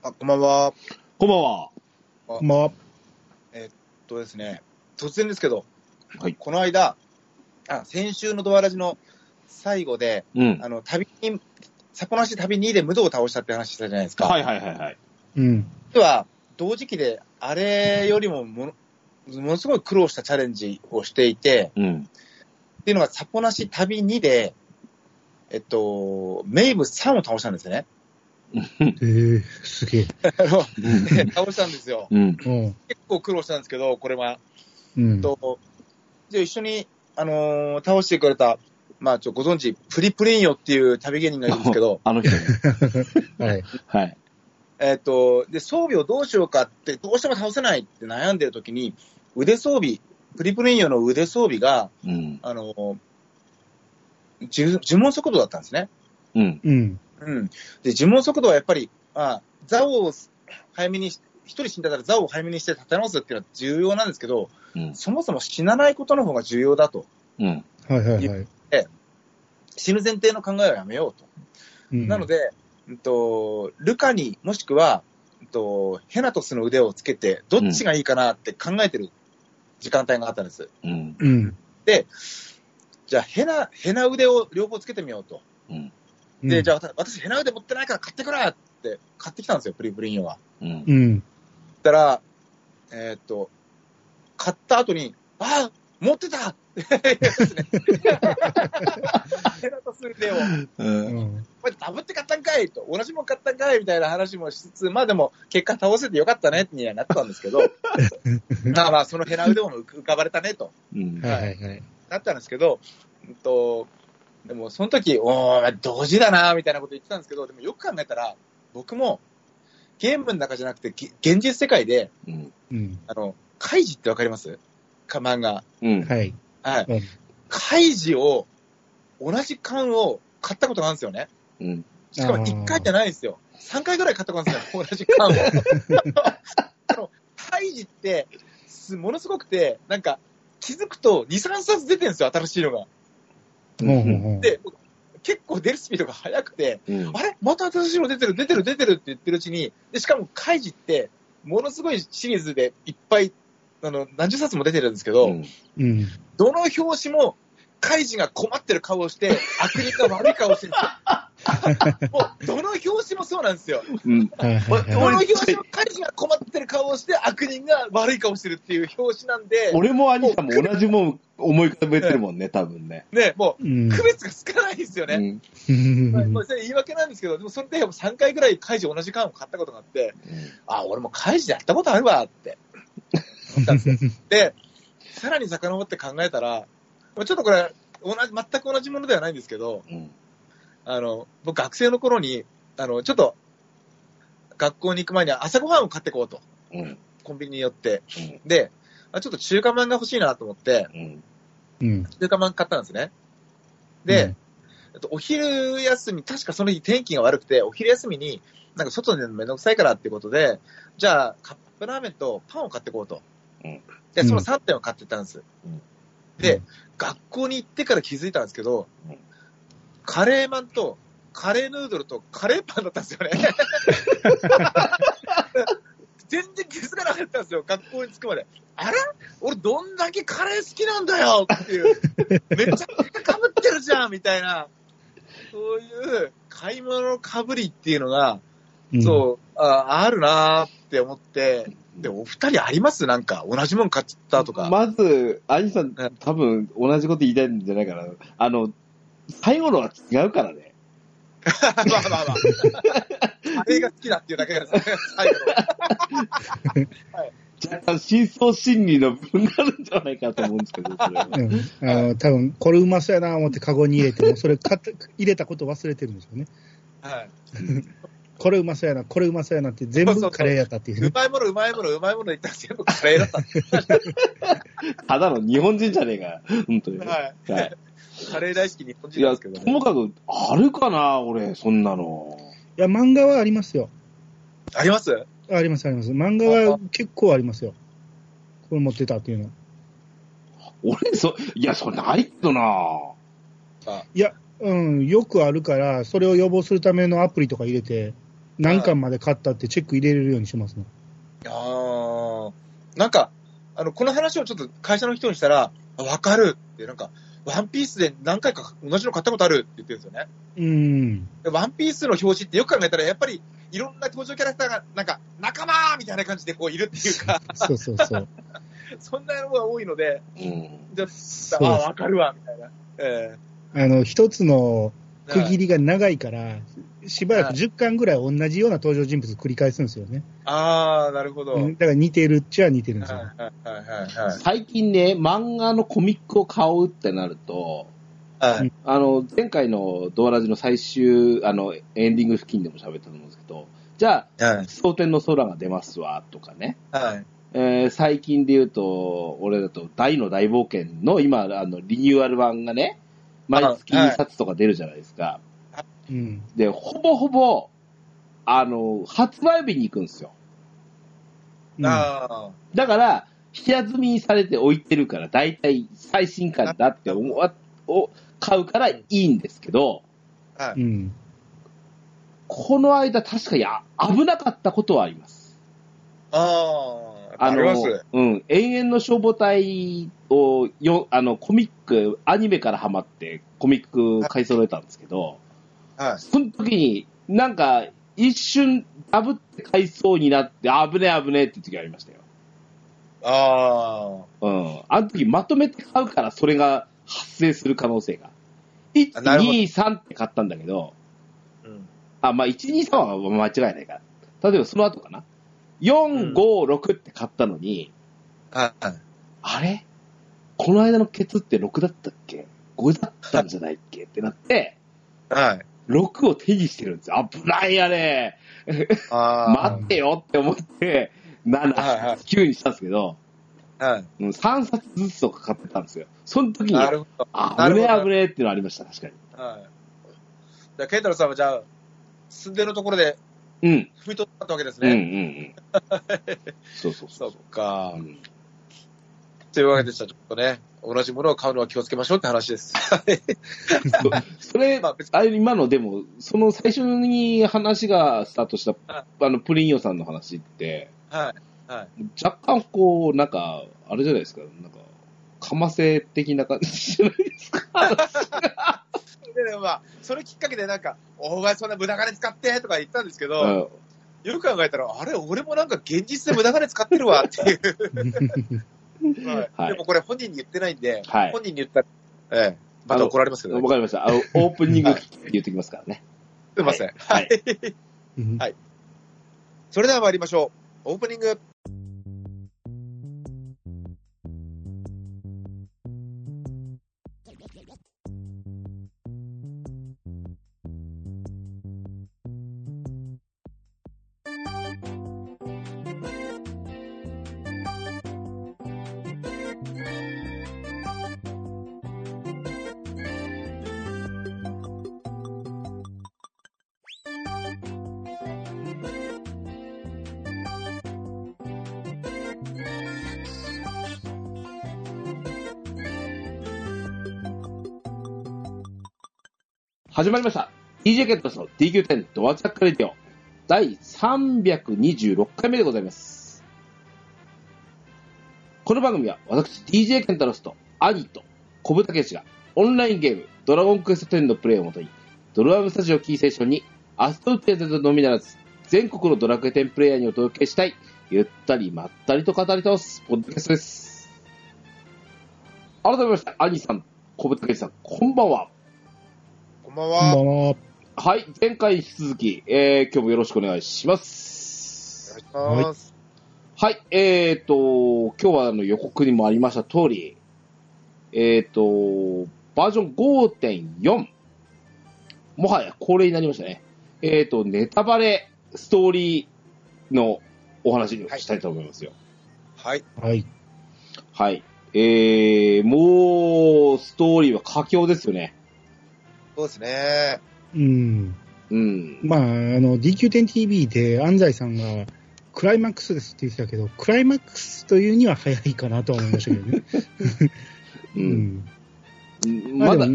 あ、こんばんは。こんばんは。こんばんは。えっとですね、突然ですけど、はいこの間、あ、先週のドアラジの最後で、うん。あの、旅に、札幌市旅2で無道を倒したって話したじゃないですか。はいはいはいはい。うん。実は、同時期で、あれよりももの、ものすごい苦労したチャレンジをしていて、うん。っていうのが、札幌市旅2で、えっと、メイブ3を倒したんですね。えー、すげえ。倒したんですよ。うん。うん。結構苦労したんですけど、これは。うん。と、じゃあ一緒に、あのー倒してくれた、まあ、ちょ、ご存知、プリプリンヨっていう旅芸人がいるんですけど、あの人ね。はい。はい。えっと、で、装備をどうしようかって、どうしても倒せないって悩んでる時に、腕装備、プリプリンヨの腕装備が、うん。あのー呪呪文速度だったんですね。うん。うん。うん。で、呪文速度はやっぱり、あザを早めにし、一人死んだらザを早めにして立て直すっていうのは重要なんですけど、うん。そもそも死なないことの方が重要だと。うん。はいはいはい。死ぬ前提の考えはやめようと。うんなの、で、うんと、ルカにもしくは、うんと、ヘナトスの腕をつけて、どっちがいいかなって考えてる時間帯があったんです。うん。うん。じゃあ、ヘナ、ヘナ腕を両方つけてみようと。うん。で、じゃゃあ、私ヘナ腕持ってないから買ってくれって買ってきたんですよ、プリプリンヨは。うん。うん。たら、えーっと、買った後に、あ持ってたって言うんですね。ヘナトス腕を。う。うんん。これダブって買ったんかいと、同じもん買ったんかいみたいな話もしつつ、まあでも、結果倒せてよかったねにはなったんですけど、まあまあ、そのヘナ腕も浮かばれたねと、うん。はいはいはい。なったんですけど、うんと、でもその時、おー、同時だな、みたいなこと言ってたんですけど、でもよく考えたら、僕も、ゲームの中じゃなくて、げ現実世界で、うん。うん。あの、カイジってわかります？か漫画。うん。はい。はい。うんカイジを、同じ缶を買ったことがあるんですよね。うん。しかも1回じゃないんですよ。3回ぐらい買ったことあるんですよ、同じ缶を。あの、ハイジって、すものすごくて、なんか、気づくと2、3冊出てるんですよ、新しいのが。で、結構出るスピードが速くて、うん。あれ？また新しいの出てる、出てる、出てるって言ってるうちに、で、しかもカイジって、ものすごいシリーズでいっぱい、あの、何十冊も出てるんですけど、うん。うん。どの表紙も、カイジが困ってる顔をして、悪人が悪い顔をしてるんですよ。もう、どの表紙もそうなんですよ。うん。どのはい。表紙もカイジが困ってる顔をして、悪人が悪い顔をしてるっていう表紙なんで、俺も兄さんも同じもん思い浮かべてるもんね、多分ね。ね、もうんう、区別がつかないんですよね。うん。それ言い訳なんですけど、でもそれで3回ぐらいカイジ同じ缶を買ったことがあって、あ、俺もカイジでやったことあるわって。で、さらに遡って考えたら、ちょっとこれ、同じ、全く同じものではないんですけど、うん。あの、僕学生の頃に、あの、ちょっと、学校に行く前に朝ごはんを買ってこうと。うん。コンビニに寄って。で、あちょっと中華まんが欲しいなと思って、うん。うん。中華まん買ったんですね。で、えっとお昼休み、確かその日天気が悪くて、お昼休みに、なんか外でめんどくさいからっていうことで、じゃあカップラーメンとパンを買ってこうと。うんで、その3点を買ってったんです。うんで、学校に行ってから気づいたんですけど、うんカレーマンとカレーヌードルとカレーパンだったんですよね。全然気づかなかったんですよ、学校に着くまで。あれ？俺どんだけカレー好きなんだよっていう。めちゃくちゃ被ってるじゃんみたいな。そういう買い物の被りっていうのが、うん。そう、ああるなーって思って、で、お二人あります？なんか、同じもん買っちゃったとか。まず、兄さんうん、多分同じこと言いたいんじゃないかな。あの、最後のは違うからね。まあまあまあ。カレーが好きだっていうだけですね、最後の。若干真相心理の部分があるんじゃないかと思うんですけど、それは。うん。あの、多分これうまそうやな思ってカゴに入れても、それ買って入れたこと忘れてるんですよね。はい。これうまそうやな、これうまそうやなって全部カレーやったっていうね。うまいもの、うまいもの、うまいもの言ったら全部カレーだった。ただの日本人じゃねえかよ。本当に。はい。はいカレー大好き日本人ですけどね。ともかく、あるかな、俺、そんなの。いや、漫画はありますよ。あります？ありますあります。漫画は結構ありますよ。これ持ってたっていうのは。俺、そ、いや、それないけどな。いや、うん、よくあるから、それを予防するためのアプリとか入れて、何巻まで買ったってチェック入れれるようにしますもん。あーなんか、あの、この話をちょっと会社の人にしたら、あわかるって、なんか、ワンピースで何回か同じの買ったことあるって言ってるんですよね。うん。でワンピースの表紙ってよく考えたら、やっぱりいろんな登場キャラクターが、なんか、仲間みたいな感じでこういるっていうか、そうそうそう。そんなのが多いので、うん。じゃあ、あわかるわ、みたいな。えあの、一つのえ区切りが長いから、しばらく10巻ぐらい同じような登場人物繰り返すんですよね。ああ、なるほど。だから似てるっちゃ似てるんですよ。はいはいはいはい。最近ね、漫画のコミックを買うってなると、はい。あの、前回のドアラジの最終、あの、エンディング付近でも喋ったと思うんですけど、じゃあ、はい。蒼天の空が出ますわ、とかね。はい。えー最近で言うと、俺だと大の大冒険の今、あの、リニューアル版がね、毎月はい2冊とか出るじゃないですか。うん。で、ほぼほぼ、あの、発売日に行くんですよ。うんあだから、平積みにされて置いてるから、だいたい最新刊だって思わ、を買うからいいんですけど、あ。はい。うん。この間確かにあ危なかったことはあります。ああ。ああのります。、うん、永遠の消防隊をよ、あの、コミック、アニメからハマって、コミック買い揃えたんですけど、はい。その時に、なんか、一瞬、ダブって買いそうになって、あ危ねえ危ねえって時ありましたよ。あうん。あの時まとめて買うから、それが発生する可能性が。1、あなるほど2、3って買ったんだけど、あ。うん。あ、まあ、1、2、3は間違いないから。例えばその後かな。4、5、6って買ったのに、はい。あれ？この間のケツって6だったっけ ?5 だったんじゃないっけ？ってなって、はい。6を手にしてるんですよ。危ないやねあ待ってよって思って、7、はいはい9にしたんですけど、あ。はい。うん3冊ずつとか買ってたんですよ。その時に。あ、なるほど危ねえ危ねえっていうのありました、確かに。はい。じゃあ、ケンタロウさんはじゃあ、住んでるところでうん。踏み取ったわけですうんうんね。うん。そうそうそそうっ。かう。んというわけでした。ちょっとね、同じものを買うのは気をつけましょうって話です。それ、まあ別にあれ今のでも、その最初に話がスタートした、はあの、プリンヨさんの話って、はい。はい。若干こう、なんか、あれじゃないですか、なんか、かませ的な感じじゃないですか。で、でもまあ、それきっかけでなんか、お前そんな無駄金使ってとか言ったんですけど、うんよく考えたら、あれ、俺もなんか現実で無駄金使ってるわっていう。はいはいでもこれ本人に言ってないんで、はい本人に言ったら、ええ、また怒られますけどね。わかりました。あの、オープニングって言ってきますからね。すいません。はい。うんはいそれでは参りましょう。オープニング。始まりました。DJ ケットスの DQ10 ドアチャックレディオ第326回目でございます。この番組は私 DJ ケンタロスと兄と小豚ケシがオンラインゲームドラゴンクエスト10のプレイをもとにドラムスタジオキーステーションにアストルテーゼのみならず全国のドラクエ10プレイヤーにお届けしたいゆったりまったりと語り倒すポッドキャストです。改めまして兄さん、小豚ケシさん、こんばんは。こんばんこんばんは。はい、前回に引き続き、えー、今日もよろしくお願いします。お願いします。はい、えーと、今日はあの予告にもありました通り、えーと、バージョン5.4、もはや恒例になりましたね。えーと、ネタバレストーリーのお話をしたいと思いますよ。はい。はい。はい。えー、もう、ストーリーは佳境ですよね。そうですね。うん。うん。まあ、あの、DQ10TV で安西さんが、クライマックスですって言ってたけど、クライマックスというには早いかなとは思いましたけどね。う。うんん。まだ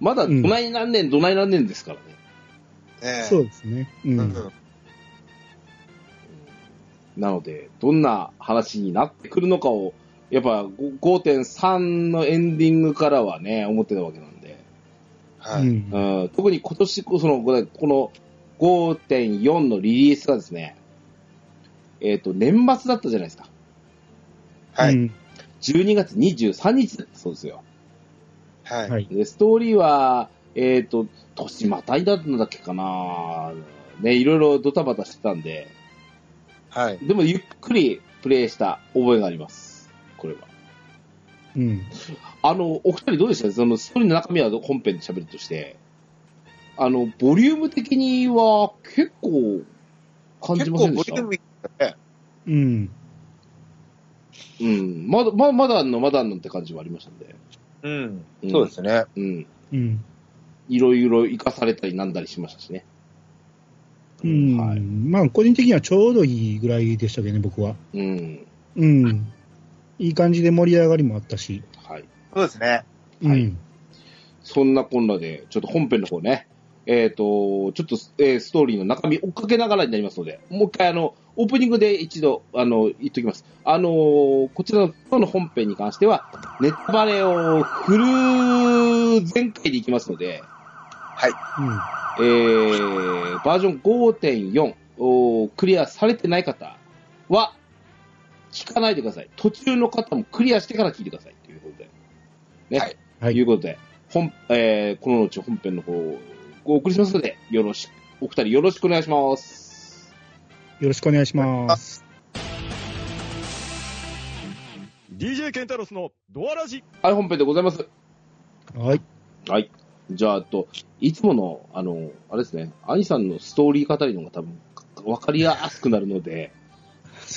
まだ、どうんない何年、どない何年ですからね。ねそうですね。ううんん。なので、どんな話になってくるのかを、やっぱ5.3のエンディングからはね、思ってたわけなんで。はい。特に今年こその、これこの5.4のリリースがですね、えっ、と、年末だったじゃないですか。はい。うん12月23日だったそうですよ。はい。はい。で、ストーリーは、えっ、と、年またいだんだっけかなね、いろいろドタバタしてたんで、はい。でもゆっくりプレイした覚えがあります。これは。うん。あの、お二人どうでした？そのストーリーの中身は本編で喋るとして、あの、ボリューム的には結構感じ結ませんでした？構ボリュームいね。うん。うん。まだ、ままだあんの、まだあんのって感じはありましたんで。うんうん。そうですね。うん。うん。いろいろ活かされたりなんだりしましたしね。うん。はい。まあ、個人的にはちょうどいいぐらいでしたけどね、僕は。うん。うん。いい感じで盛り上がりもあったし。はい。そうですね。はいうん。そんなこんなで、ちょっと本編の方ね、えっ、と、ちょっと、えーストーリーの中身追っかけながらになりますので、もう一回あの、オープニングで一度、あの、言っときます。あのーこちらの今日の本編に関しては、ネタバレをフル全開でいきますので、はい。えー、バージョン5.4をクリアされてない方は、聞かないでください。途中の方もクリアしてから聞いてください。ということで。ね。はいはいいうことで、本、えー、この後本編の方をお送りしますので、よろしく、お二人よろしくお願いします。よろしくお願いします。DJ ケンタロスのドアラジはい、本編でございます。はい。はい。じゃあ、あと、いつもの、あの、あれですね、アニさんのストーリー語りの方が多分、わかりやすくなるので、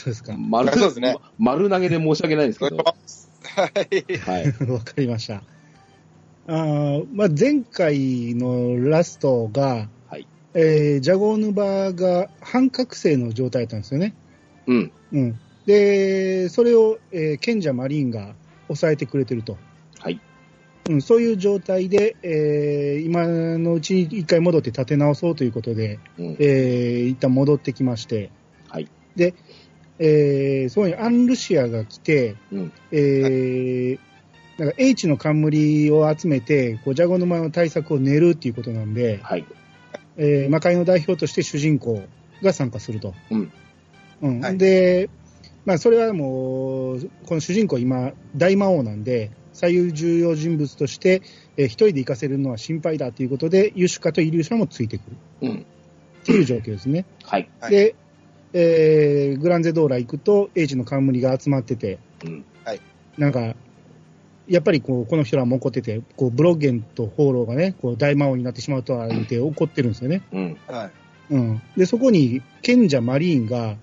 そうですか。丸、そうですね丸投げで申し訳ないんですけど、はい。はい。わかりました。あーまあ、前回のラストが、はいえージャゴーヌバが半覚醒の状態だったんですよね。うん。うん。で、それを、えー賢者マリーンが抑えてくれてると。はい。うん、そういう状態で、えー今のうちに一回戻って立て直そうということで、うん。えー一旦戻ってきまして、はい。で、えーそこにアンルシアが来て、うん。えーなんか H の冠を集めて、こうジャゴの前の対策を練るっていうことなんで、はい。えー魔界の代表として主人公が参加すると。うん。うんはいで、まあ、それはもう、この主人公、今、大魔王なんで、最優重要人物として、えー一人で行かせるのは心配だということで、ユシュカとイリューシャもついてくるうん。っていう状況ですね。はい。はいで、えーグランゼドーラ行くと、エイジの冠が集まってて、うん。なんか、やっぱりこうこの人らも怒ってて、こうブロッゲンとホーローがね、こう大魔王になってしまうとは言って怒ってるんですよね。うん。はい。うん。で、そこに賢者マリーンが、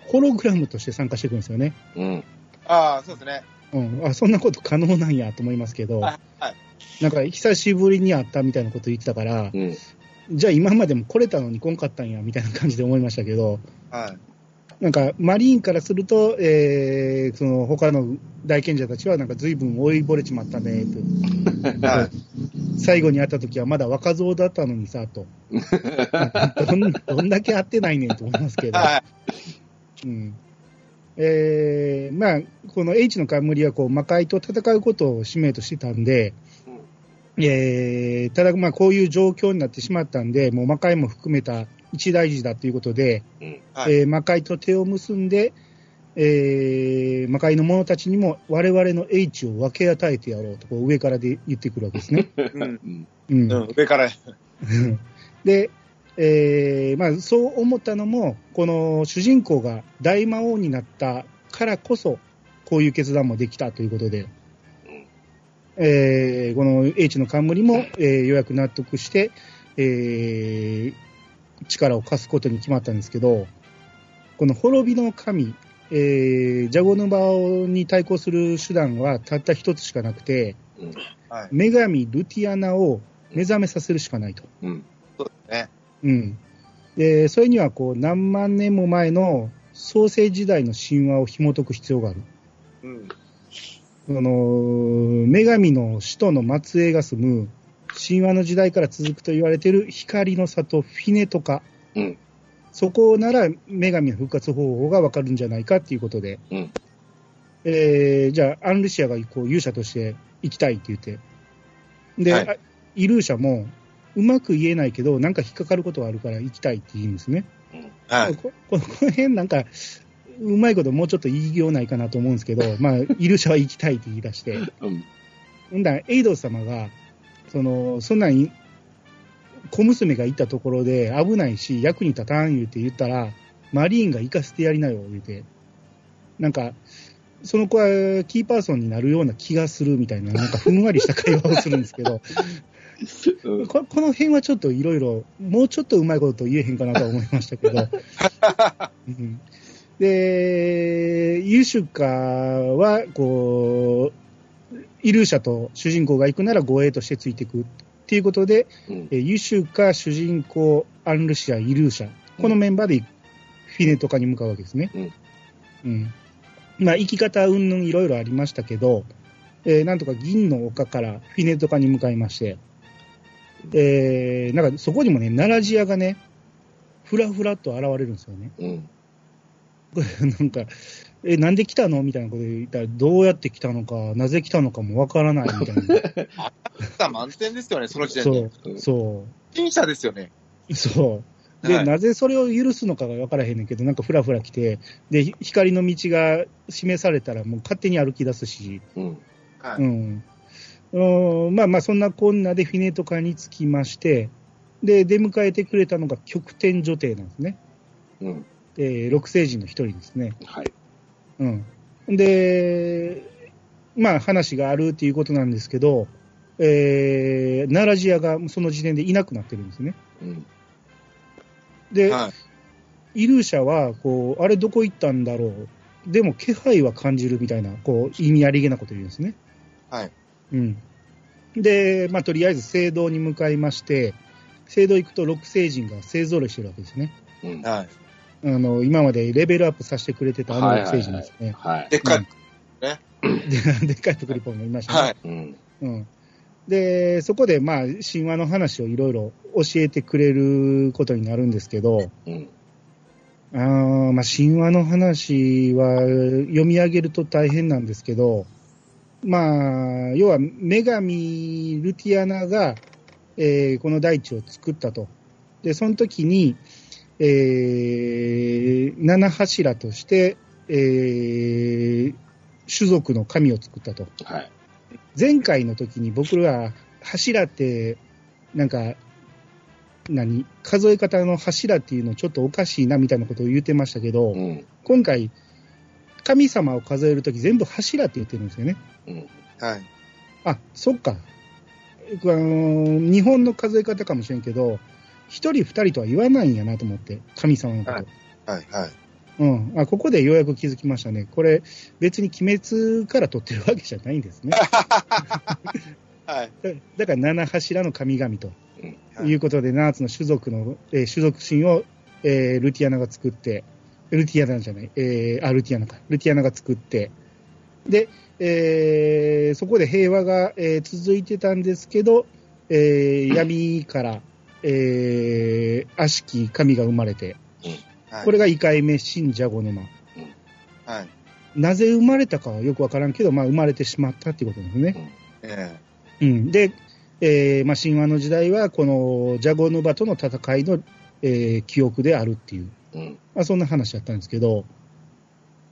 ホログラムとして参加してくるんですよね。うん。ああ、そうですね。うん。あ、そんなこと可能なんやと思いますけど、はいはいなんか久しぶりに会ったみたいなこと言ってたから、うん。じゃあ今までも来れたのに来んかったんや、みたいな感じで思いましたけど、はい。なんか、マリーンからすると、えー、その、他の大賢者たちは、なんか随分追いぼれちまったね、と。はい。最後に会った時はまだ若造だったのにさ、と。どんどんだけ会ってないねんと思いますけど。はうん。えー、まあ、この H の冠は、こう、魔界と戦うことを使命としてたんで、えー、ただ、まあ、こういう状況になってしまったんで、もう魔界も含めた一大事だということで、うん。はいえー魔界と手を結んで、えー魔界の者たちにも我々の H を分け与えてやろうと、こう上からで言ってくるわけですね。い。うん。うん。うんうん。上から。で、えーまあ、そう思ったのも、この主人公が大魔王になったからこそ、こういう決断もできたということで、えーこの H の冠も、えーようやく納得して、えー力を貸すことに決まったんですけど、この滅びの神、えージャゴヌバオに対抗する手段はたった一つしかなくて、はい。女神ルティアナを目覚めさせるしかないと。うん。そうですね。うん。で、それにはこう何万年も前の創世時代の神話を紐解く必要がある。うん。その、女神の使徒の末裔が住む神話の時代から続くと言われている光の里フィネトカ。うんそこなら女神の復活方法がわかるんじゃないかっていうことで、うんえーじゃあ、アンルシアがこう勇者として行きたいって言って、で、はいあイルーシャも、うまく言えないけど、なんか引っかかることがあるから行きたいって言うんですね。はい。こ この辺なんか、うまいこともうちょっと言いようないかなと思うんですけど、まあ、イルーシャは行きたいって言い出して、うん。ほんだらエイド様が、その、そんなんい、小娘がいたところで危ないし、役に立たん言うて言ったら、マリーンが行かせてやりなよ、言うて。なんか、その子はキーパーソンになるような気がするみたいな、なんかふんわりした会話をするんですけど、うんここの辺はちょっといろいろ、もうちょっとうまいこと言えへんかなとは思いましたけど。うんで、ユシュカは、こう、イルーシャと主人公が行くなら護衛としてついていくっていうことで、うんえユシュカ、主人公、アンルシア、イルーシャ、このメンバーでフィネとかに向かうわけですね。うんうんまあ、生き方云々いろいろありましたけど、えーなんとか銀の丘からフィネとかに向かいまして、えーなんかそこにもね、奈良ジアがね、ふらふらっと現れるんですよね。うん。なんか、え、なんで来たの？みたいなこと言ったら、どうやって来たのか、なぜ来たのかもわからないみたいな。さ満点ですよね、その時点で。そう、そ僅差ですよね。う、そう。で、はいなぜそれを許すのかがわからへんねんけど、なんかふらふら来て、で、ひ光の道が示されたらもう勝手に歩き出すし、うん。はい。うん。うんまあまあ、そんなこんなでフィネとかに着きまして、で、出迎えてくれたのが極天女帝なんですね。うん。で、六星人の一人ですね。はい。うん。で、まあ話があるっていうことなんですけど、えー、奈良ジアがその時点でいなくなってるんですね。うん。で、はい。イルーシャは、こう、あれどこ行ったんだろう。でも気配は感じるみたいな、こう、意味ありげなこと言うんですね。はい。うん。で、まあとりあえず聖堂に向かいまして、聖堂行くと六星人が勢ぞろいしてるわけですね。うん。はい。あの、今までレベルアップさせてくれてたあの六星人ですね。はい。でっかい。ででっかいプクリポンもいましたね。はい。うん。うん。で、そこで、まあ、神話の話をいろいろ教えてくれることになるんですけど、うん。あーまあ、神話の話は読み上げると大変なんですけど、まあ、要は、女神ルティアナが、えーこの大地を作ったと。で、その時に、えー七柱として、えー種族の神を作ったと。はい。前回の時に僕ら柱って、なんか、何？数え方の柱っていうのちょっとおかしいなみたいなことを言ってましたけど、うん。今回、神様を数えるとき全部柱って言ってるんですよね。うん。はい。あ、そっか。あの日本の数え方かもしれんけど、一人二人とは言わないんやなと思って、神様のこと。はいはい。はい。うん。あ、ここでようやく気づきましたね。これ、別に鬼滅から取ってるわけじゃないんですね。はい。だだから、七柱の神々と。はいいうことで、ナーツの種族の、えー種族神を、えールティアナが作って、ルティアナじゃない、えーあ、ルティアナか。ルティアナが作って、で、えーそこで平和が、えー続いてたんですけど、えー闇から、えー悪しき神が生まれて、はい。これが異界目新ジャゴ沼。はい。なぜ生まれたかはよくわからんけど、まあ生まれてしまったっていうことですね。えうん、で、えーまあ、神話の時代は、このジャゴヌバとの戦いの、えー記憶であるっていう、うん。まあ、そんな話だったんですけど、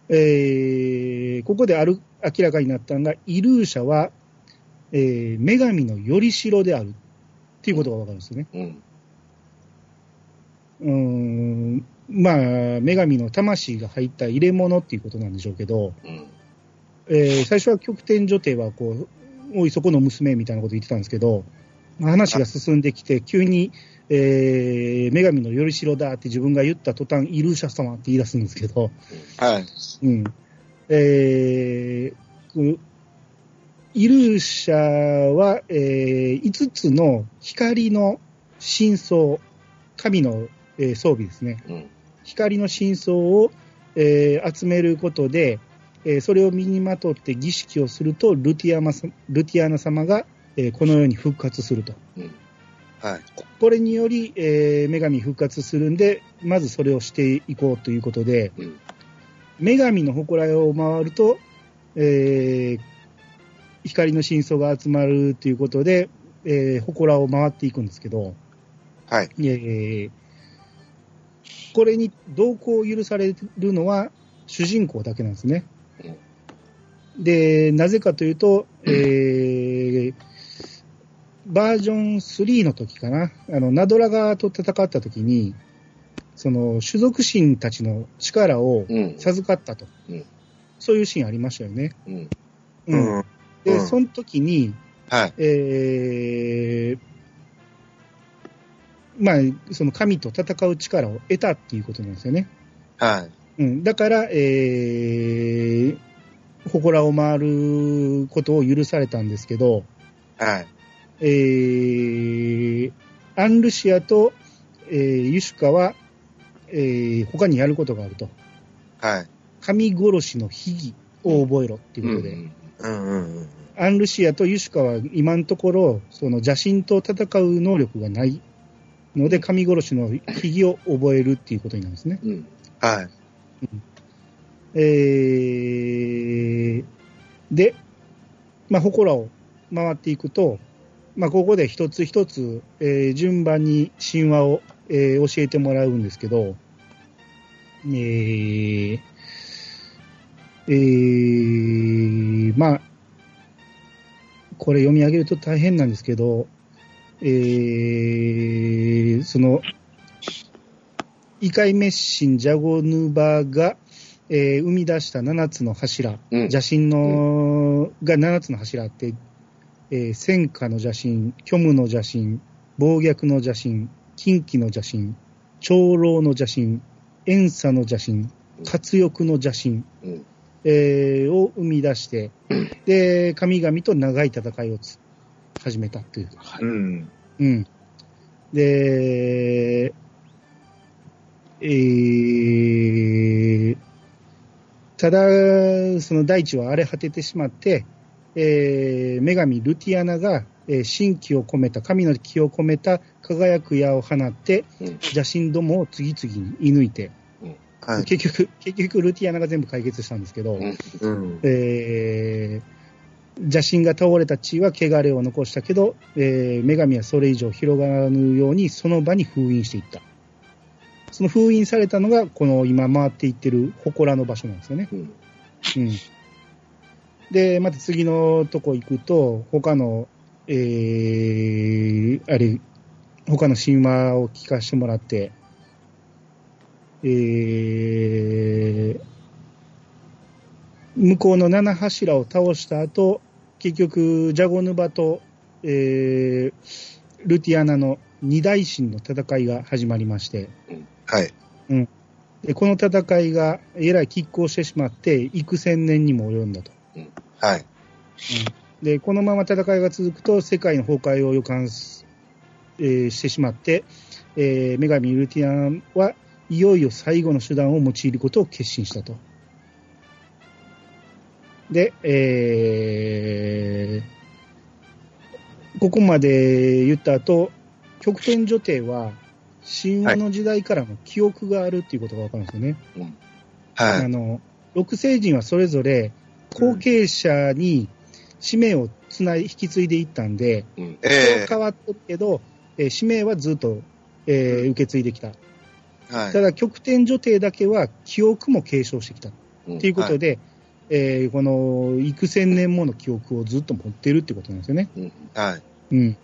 えーここである明らかになったのが、イルーシャは、えー女神のよりしろであるっていうことがわかるんですよね。うん。んまあ、女神の魂が入った入れ物っていうことなんでしょうけど、うん。えー最初は極天女帝はこう、おい、そこの娘みたいなこと言ってたんですけど、まあ話が進んできて、急に、えー女神のよりしろだって自分が言った途端、イルーシャ様って言い出すんですけど、はい。うん。えーこイルーシャは、え5つの光の真相、神の、えー装備ですね。うん。光の真相を、えー集めることで、えーそれを身にまとって儀式をすると、ルティアマさルティアナ様が、えーこの世に復活すると。うんはい。これにより、えー女神復活するんで、まずそれをしていこうということで、うん女神の祠を回ると、えー光の真相が集まるということで、えー祠を回っていくんですけど、はい。えーこれに同行を許されるのは主人公だけなんですね。で、なぜかというと、えーバージョン3の時かな、あの、ナドラガーと戦った時に、その、種族神たちの力をうん。授かったと。うんそういうシーンありましたよね。うん。うん。で、うんその時に、はい。えーまあ、その神と戦う力を得たっていうことなんですよね。はい。うん、だから、えー、祠を回ることを許されたんですけど、はい。えー、アンルシアと、えーユシュカは、えー他にやることがあると。はい。神殺しの秘技を覚えろっていうことで、うんうんうんうん。アンルシアとユシュカは今のところ、その邪神と戦う能力がないので、神殺しの秘技を覚えるっていうことになるんですね。うん。はい。えー、で、まあ、祠を回っていくと、まあ、ここで一つ一つ、えー順番に神話を、えー教えてもらうんですけど、えー、えー、まあ、これ読み上げると大変なんですけど、えー、その、異界メッシンジャゴヌバが、えー生み出した7つの柱、うん。邪神の、が7つの柱あって、えー戦火の邪神、虚無の邪神、暴虐の邪神、近畿の邪神、長老の邪神、遠佐の邪神、活欲の邪神、うん。えーを生み出して、で、神々と長い戦いをつ始めたという。はい。うん。うん。で、えー、ただ、その大地は荒れ果ててしまって、えー女神ルティアナが、えー神気を込めた、神の気を込めた輝く矢を放って、うん。邪神どもを次々に射抜いて、はい。結局、結局ルティアナが全部解決したんですけど、うんうん。えー邪神が倒れた地は汚れを残したけど、えー女神はそれ以上広がらぬようにその場に封印していった。その封印されたのが、この今回っていってる祠の場所なんですよね。うん。うん。で、また次のとこ行くと、他の、えー、あれ、他の神話を聞かせてもらって、えー、向こうの七柱を倒した後、結局、ジャゴヌバと、えー、ルティアナの二大神の戦いが始まりまして、はい。でこの戦いがえらい拮抗してしまって、幾千年にも及んだと。はい。で、このまま戦いが続くと、世界の崩壊を予感す、えーしてしまって、えー女神ルティアンはいよいよ最後の手段を用いることを決心したと。で、えーここまで言った後、極点女帝は神話の時代からの記憶があるっていうことがわかるんですよね。はい。あの、六星人はそれぞれ後継者に使命をつない、引き継いでいったんで、うん。え人は変わってるけど、えー使命はずっと、えー受け継いできた。えはいた。だ、極点女帝だけは記憶も継承してきた。うんということで、えーこの幾千年もの記憶をずっと持ってるってことなんですよね。うん。はい。うん。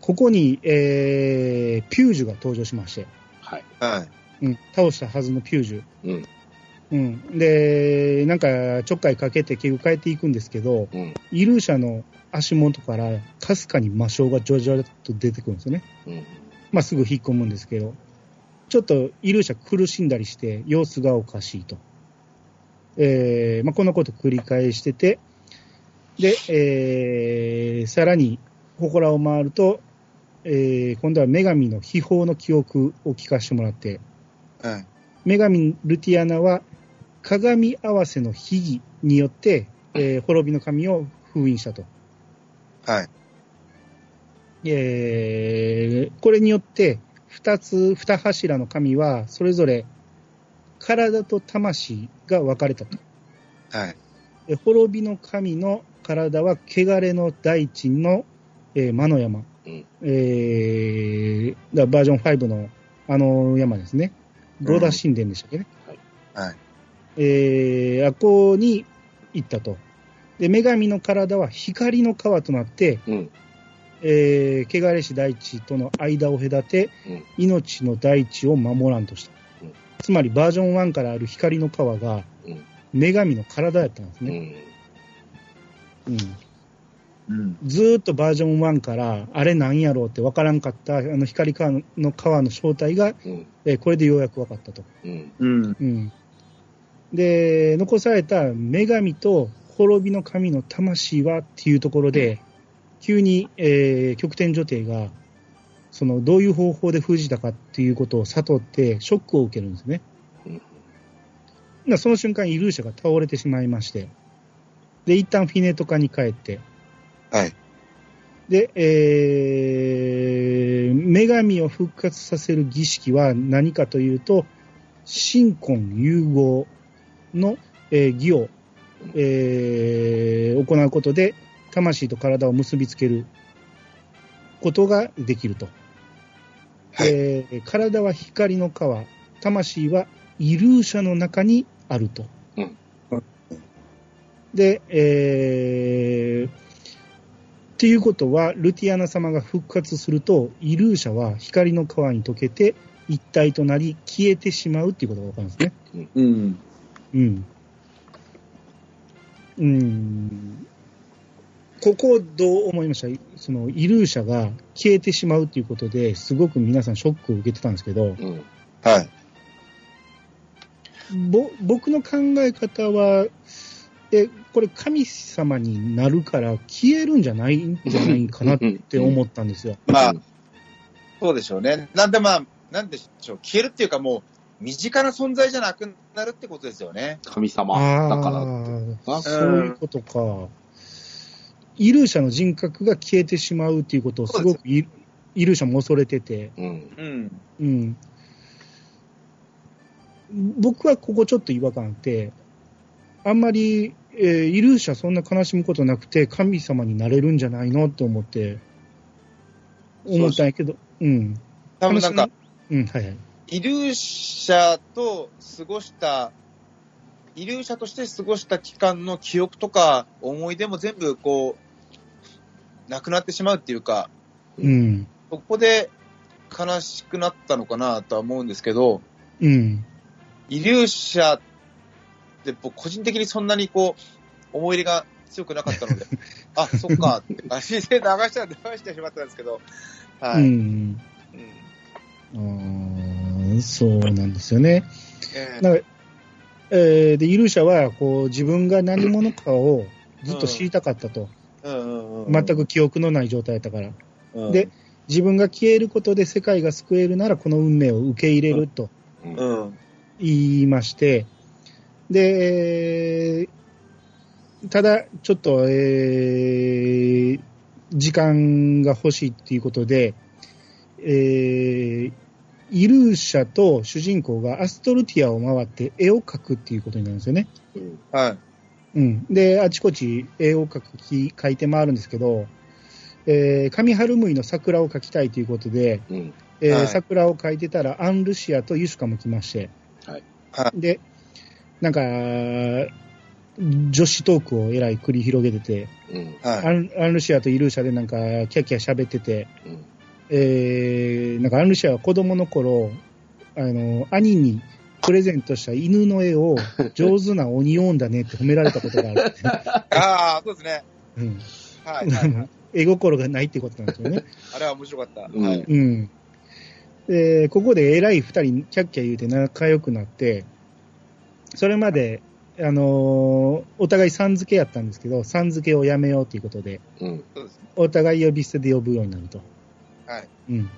ここに、えーピュージュが登場しまして、はい。はい。うん、倒したはずのピュージュ。うん。うん。で、なんか、ちょっかいかけて結局帰っていくんですけど、うん。イルーシャの足元から、かすかに魔性がジョジョと出てくるんですよね。うん。まあ、すぐ引っ込むんですけど、ちょっとイルーシャ苦しんだりして、様子がおかしいと。えー、まあ、こんなこと繰り返してて、で、えー、さらに、祠を回ると、えー、今度は女神の秘宝の記憶を聞かせてもらって、はい。女神ルティアナは鏡合わせの秘技によって、えー滅びの神を封印したと。はい。えーこれによって、二つ、二柱の神は、それぞれ、体と魂が分かれたと。はい。え滅びの神の体は、汚れの大地の、えー魔の山。うんえーだバージョン5のあの山ですね。ゴーダ神殿でしたっけね。はい。えー、あこに行ったと。で、女神の体は光の川となって、うん。えー、汚れし大地との間を隔て、うん命の大地を守らんとした。うんつまりバージョン1からある光の川が、うん女神の体やったんですね。うん。うんうん。ずーっとバージョン1から、あれなんやろうって分からんかった、あの光川の川の正体が、うん。えーこれでようやく分かったと。うん。うん。うん。で、残された女神と滅びの神の魂はっていうところで、急に、えー極天女帝が、その、どういう方法で封じたかっていうことを悟って、ショックを受けるんですね。うんなその瞬間、イルーシャが倒れてしまいまして、で、一旦フィネトカに帰って、はい。で、えー、女神を復活させる儀式は何かというと、神婚融合の、えー儀を、えー行うことで、魂と体を結びつけることができると。はいえー体は光の川、魂はイルーシャの中にあると。うんで、えーっていうことは、ルティアナ様が復活すると、イルーシャは光の川に溶けて一体となり消えてしまうっていうことがわかるんですね。うん。うん。うん。ここどう思いました？その、イルーシャが消えてしまうっていうことですごく皆さんショックを受けてたんですけど、うん。はい。ぼ僕の考え方は、え、これ神様になるから消えるんじゃないんじゃないかなって思ったんですよ。まあ、そうでしょうね。なんでまあ、なんでしょう。消えるっていうかもう、身近な存在じゃなくなるってことですよね。神様あだからって。あ、あそういうことか。イルーシャの人格が消えてしまうっていうことをすごくイイルーシャも恐れてて、うん。うん。うん。僕はここちょっと違和感あって、あんまり、えーイルーシャそんな悲しむことなくて神様になれるんじゃないのって思って、思ったんやけど、うん。多分なんか、うん、はいはい。イルーシャと過ごした、イルーシャとして過ごした期間の記憶とか思い出も全部こう、なくなってしまうっていうか、うん。そこで悲しくなったのかなとは思うんですけど、うん。イリューシャって僕個人的にそんなにこう、思い入れが強くなかったので、あ、そっかって感じで流した、流してしまったんですけど、はい。ううんん。あーそうなんですよね。えーなんかえーで、イルーシャは、こう、自分が何者かをずっと知りたかったと。全く記憶のない状態だったから。うん、で、自分が消えることで世界が救えるなら、この運命を受け入れると。言いまして、で、えーただ、ちょっと、えー時間が欲しいっていうことで、えーイルーシャと主人公がアストルティアを回って絵を描くっていうことになるんですよね。うんはい。うん。で、あちこち絵を描くき、描いて回るんですけど、えー上春向いの桜を描きたいということで、うん。えーはい桜を描いてたら、アン・ルシアとユシュカも来まして、はいはで、なんか、女子トークをえらい繰り広げてて、うん。はい。アンアン・ルシアとイルーシャでなんか、キャッキャ喋ってて、うん。えーなんかアン・ルシアは子供の頃、あの、兄にプレゼントした犬の絵を 上手な鬼オンだねって褒められたことがあるって、ああ、そうですね。うんはい、はい。絵心がないってことなんですよね。あれは面白かった。うんはい。うん。で、ここで偉い二人キャッキャ言うて仲良くなって、それまで、あのーお互いさん付けやったんですけど、さん付けをやめようということで、うん。そうですね。お互い呼び捨てで呼ぶようになると。はい。うん。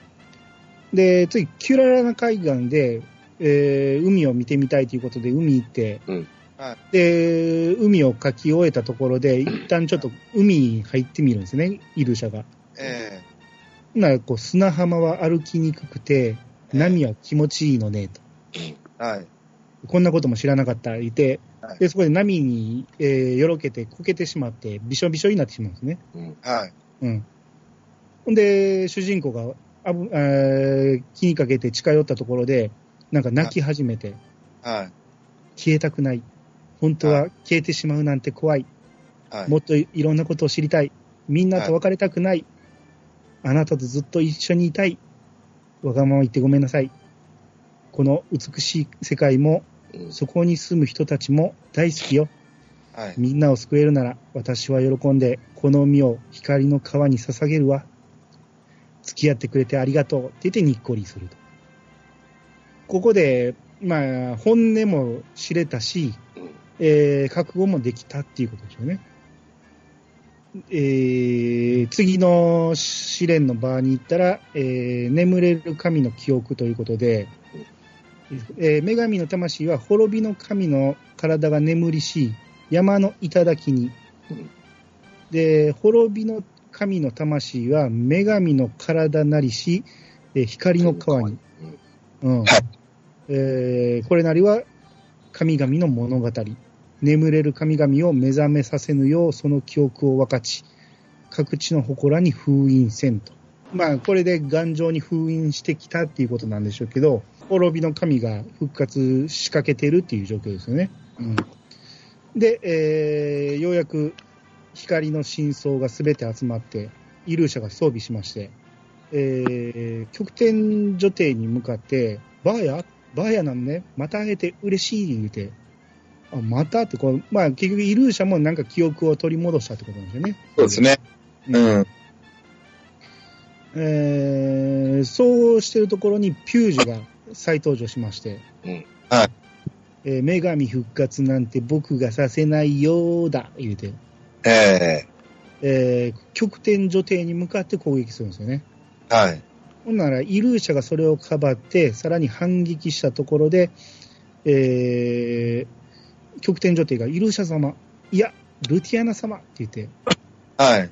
で、次、キュララナ海岸で、えー海を見てみたいということで海行って、うんはいで、海を描き終えたところで、一旦ちょっと海に入ってみるんですね、イルシャが。えなこう砂浜は歩きにくくて、波は気持ちいいのね、と。はい。こんなことも知らなかった、言ってはい、で、そこで波に、えーよろけて、こけてしまって、びしょびしょになってしまうんですね。うん。はい。うん。ほんで、主人公があぶ、えー気にかけて近寄ったところで、なんか泣き始めて、はい。消えたくない。本当は消えてしまうなんて怖い。はい。もっといろんなことを知りたい。みんなと別れたくない。あなたとずっと一緒にいたい。わがまま言ってごめんなさい。この美しい世界も、うんそこに住む人たちも大好きよ。はい。みんなを救えるなら、私は喜んで、この身を光の川に捧げるわ。付き合ってくれてありがとうって言ってにっこりすると。ここで、まあ、本音も知れたし、うん。えー覚悟もできたっていうことでしょうね。えー次の試練の場に行ったら、えー眠れる神の記憶ということで、えー女神の魂は滅びの神の体が眠りし、山の頂に、うん。で、滅びの神の魂は女神の体なりし、えー光の川に、うん。はいえーこれなりは神々の物語。眠れる神々を目覚めさせぬようその記憶を分かち、各地の祠に封印せんと。まあ、これで頑丈に封印してきたっていうことなんでしょうけど、滅びの神が復活しかけてるっていう状況ですよね。うん、で、えーようやく光の真相が全て集まって、イルーシャが装備しまして、えー極点女帝に向かって、バーヤバーヤなのね、また会えて嬉しい言うて、あ、またってこう、まあ結局イルーシャもなんか記憶を取り戻したってことなんですよね。そうですね。うん。えーそうしてるところにピュージュが再登場しまして、うんはいえー女神復活なんて僕がさせないようだ、言うて、ええー極点女帝に向かって攻撃するんですよね。えはい。ほんなら、イルーシャがそれをかばって、さらに反撃したところで、えー、極点女帝がイルーシャ様、いや、ルティアナ様って言って、はい。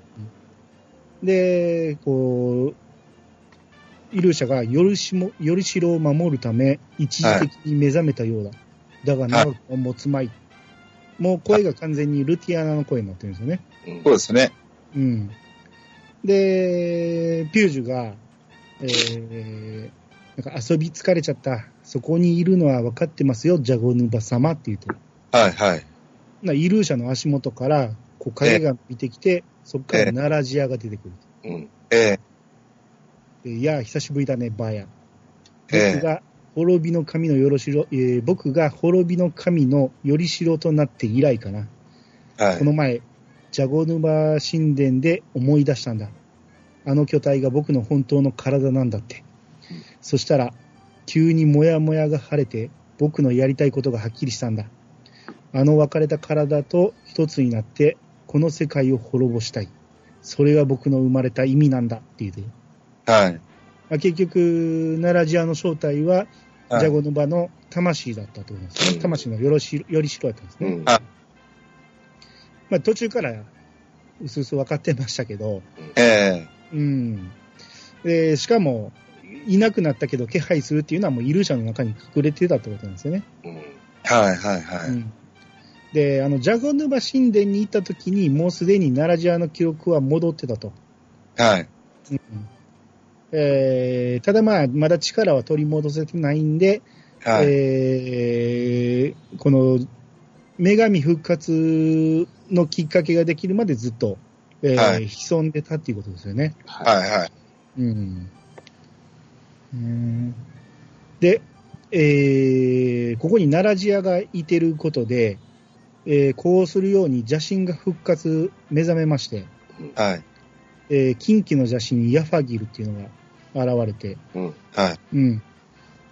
で、こう、イルーシャがよりしもよりしろを守るため、一時的に目覚めたようだ。だが長くは持つまい。もう声が完全にルティアナの声になってるんですよね。うんそうですね。うん。で、ピュージュが、えー、なんか遊び疲れちゃった。そこにいるのは分かってますよ、ジャゴヌバ様って言って。はい、はい。なイルーシャの足元から、こう影が見てきて、そこからナラジアが出てくる。うん。えでいや、久しぶりだね、バーヤ。ええ僕が滅びの神のよろしろ、えー僕が滅びの神のよりしろとなって以来かな。えはいこ。の前、ジャゴヌバ神殿で思い出したんだ。あの巨体が僕の本当の体なんだって。そしたら、急にモヤモヤが晴れて、僕のやりたいことがはっきりしたんだ。あの別れた体と一つになって、この世界を滅ぼしたい。それが僕の生まれた意味なんだって言うて。はい。まあ、結局、ナラジアの正体は、はいジャゴヌバの魂だったと思いますね。うん魂のよろしよりしろだったんですね。うん。あまあ、途中から、うすうす分かってましたけど、ええうん。で、しかも、いなくなったけど気配するっていうのはもうイルーシャの中に隠れてたってことなんですよね。うん。はい、はい、はい。うん。で、あの、ジャゴヌバ神殿に行った時に、もうすでにナラジアの記憶は戻ってたと。はい。うん。えー、ただまあ、まだ力は取り戻せてないんで、はい。えーこの女神復活のきっかけができるまでずっと、えーはい潜んでたっていうことですよね。はい。はい、はい。うん。うんで、えーここにナラジアがいてることで、えーこうするように邪神が復活、目覚めまして、はい。えー近畿の邪神ヤファギルっていうのが現れて、うん。はい。うん。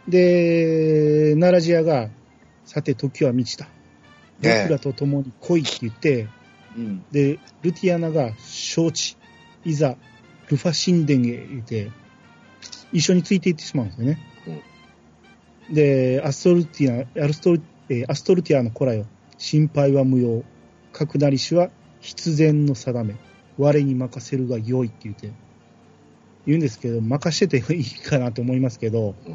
で、ナラジアが、さて時は満ちた。僕ええらと共に来いって言って、うん。で、ルティアナが承知、いざ、ルファ神殿へ言って、一緒についていってしまうんですよね。で、アストルティア、アルストル、えーアストルティアの子らよ、心配は無用。各なりしは必然の定め。我に任せるが良いって言って。言うんですけど、任してていいかなと思いますけど、うん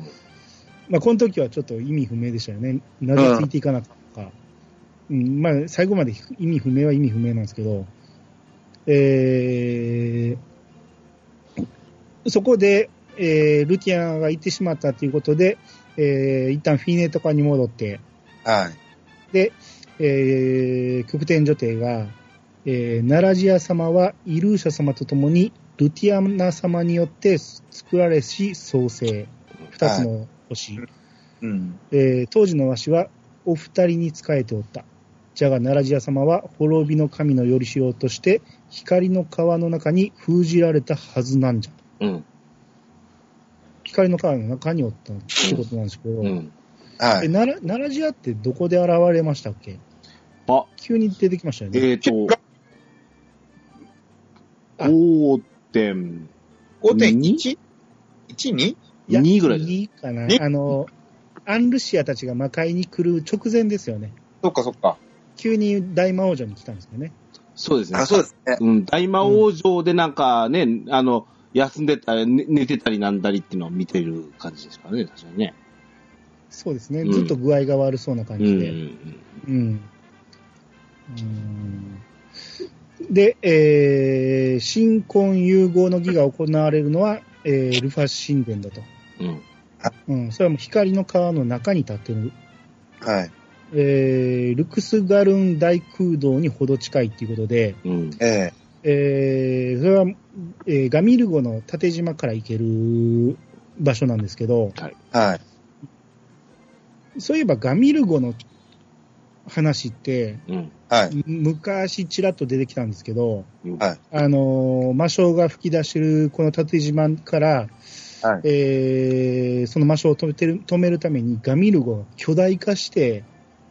まあ、この時はちょっと意味不明でしたよね。なぜついていかなかったのか。うん、まあ、最後まで意味不明は意味不明なんですけど、えー、そこで、えー、ルティアンが行ってしまったということで、えー、一旦フィーネとかに戻って、はい。で、えー、極天女帝が、えー、ナラジア様はイルーシャ様と共にルティアナ様によって作られし創生、二つの星、うん。えー当時のわしはお二人に仕えておった。じゃが、ナラジア様は滅びの神のよりしようとして、光の川の中に封じられたはずなんじゃ。うん。光の川の中におったってことなんですけど、うん。えはい。ナラナラジアってどこで現れましたっけ？あ、急に出てきましたよね。えっ、と、あ5.2 5.1?1?2? いや2ぐらいですいいかなに。あの、アンルシアたちが魔界に来る直前ですよね。そっかそっか。急に大魔王女に来たんですよね。そうですね。あ、そうですね。うん、大魔王城でなんかね、あの、休んでたり、ね寝てたりなんだりっていうのを見てる感じですかね、確かにね。そうですね。うんずっと具合が悪そうな感うん。うじで。んうん。うんで、えー、新婚融合の儀が行われるのは、えールファ神殿だと。うん。うん。それはもう光の川の中に立ってる。はい。えー、ルクスガルン大空洞にほど近いっていうことで、うん。ええー、それは、えーガミルゴの縦島から行ける場所なんですけど、えはい。そういえばガミルゴの話って、うん。はい。昔ちらっと出てきたんですけど、はい。あのー魔性が吹き出してるこの縦島から、はい。えーその魔性を止めてる止めるためにガミルゴが巨大化して、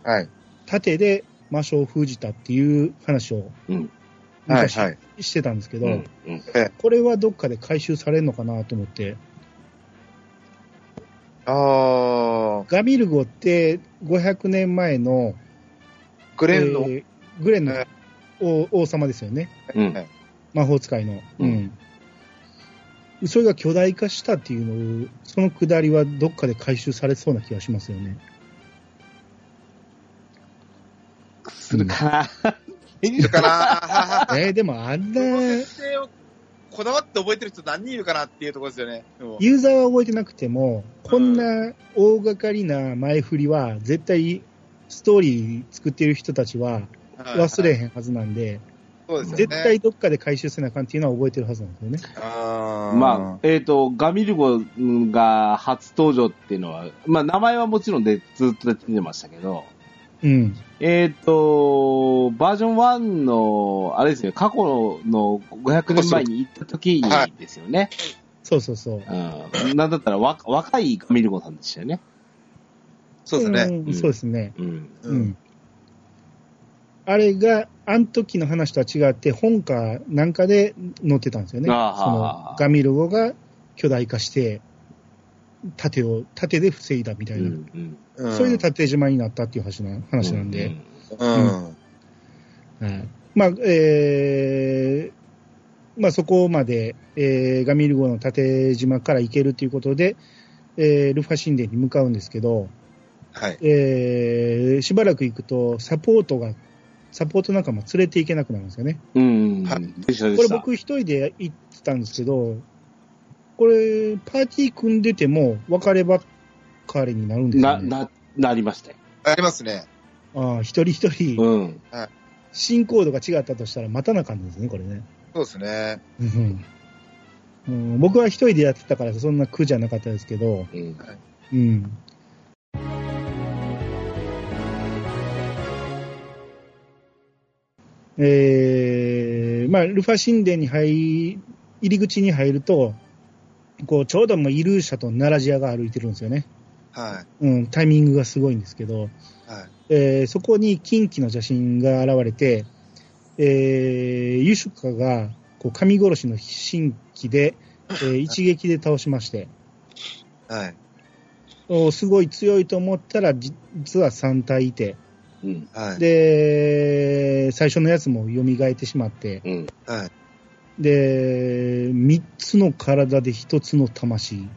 はい。盾で魔性を封じたっていう話をうん。はい。昔はい。してたんですけど、うん。うん。これはどっかで回収されるのかなと思って、あー、ガミルゴって500年前のグレンの、えーグレンのえ王王様ですよね。うんはい魔法使いの。ううんん。それが巨大化したっていうのを、そのくだりはどっかで回収されそうな気がしますよね。するかな。いるかな えーでもあんなこ、だわって覚えてる人何人いるかなっていうところですよね。ユーザーは覚えてなくても、こんな大掛かりな前振りは、絶対ストーリー作ってる人たちははい忘れへんはずなんで、そうですよね。絶対どっかで回収せなあかんっていうのは覚えてるはずなんですよね。あーまあ、えっ、と、ガミルゴが初登場っていうのは、まあ、名前はもちろんでずっと出てましたけど、うん。えっ、と、バージョン1の、あれですよね、過去の500年前に行った時にですよね。そうそうそう。うん。なんだったら若若いガミルゴさんでしたよね。そうですね。うんそうですね。うん。ううんん。あれが、あの時の話とは違って、本かなんかで載ってたんですよね。そのガミルゴが巨大化して、盾を、盾で防いだみたういな。ん。うんそれで縦島になったっていう話な話なんで。うん。はいまあ、えーまあそこまで、えーガミルゴの縦島から行けるということで、えールファ神殿に向かうんですけど、はい。えーしばらく行くと、サポートが、サポート仲間連れて行けなくなるんですよね。うん。はい。これ僕一人で行ってたんですけど、これ、パーティー組んでても別ればっかりになるんですよな、ね。な、なりましたよ。ありますね。ああ一人一人、うん。進行度が違ったとしたら待たなあかんですね、これね。そうですね。うんうん僕は一人でやってたからそんな苦じゃなかったですけど、うん。うん。えー、まあ、ルファ神殿に入り、入り口に入ると、こう、ちょうどもうイルーシャとナラジアが歩いてるんですよね。はうん、タイミングがすごいんですけど、い。はい。えーそこに近畿の邪神が現れて、えー、ユシュカが、こう、神殺しの神器で、えー 一撃で倒しまして、はい。おすごい強いと思ったら、じ実は3体いて、うん。はい。で、最初のやつも蘇ってしまって、うん。はい。で、三つの体で一つの魂。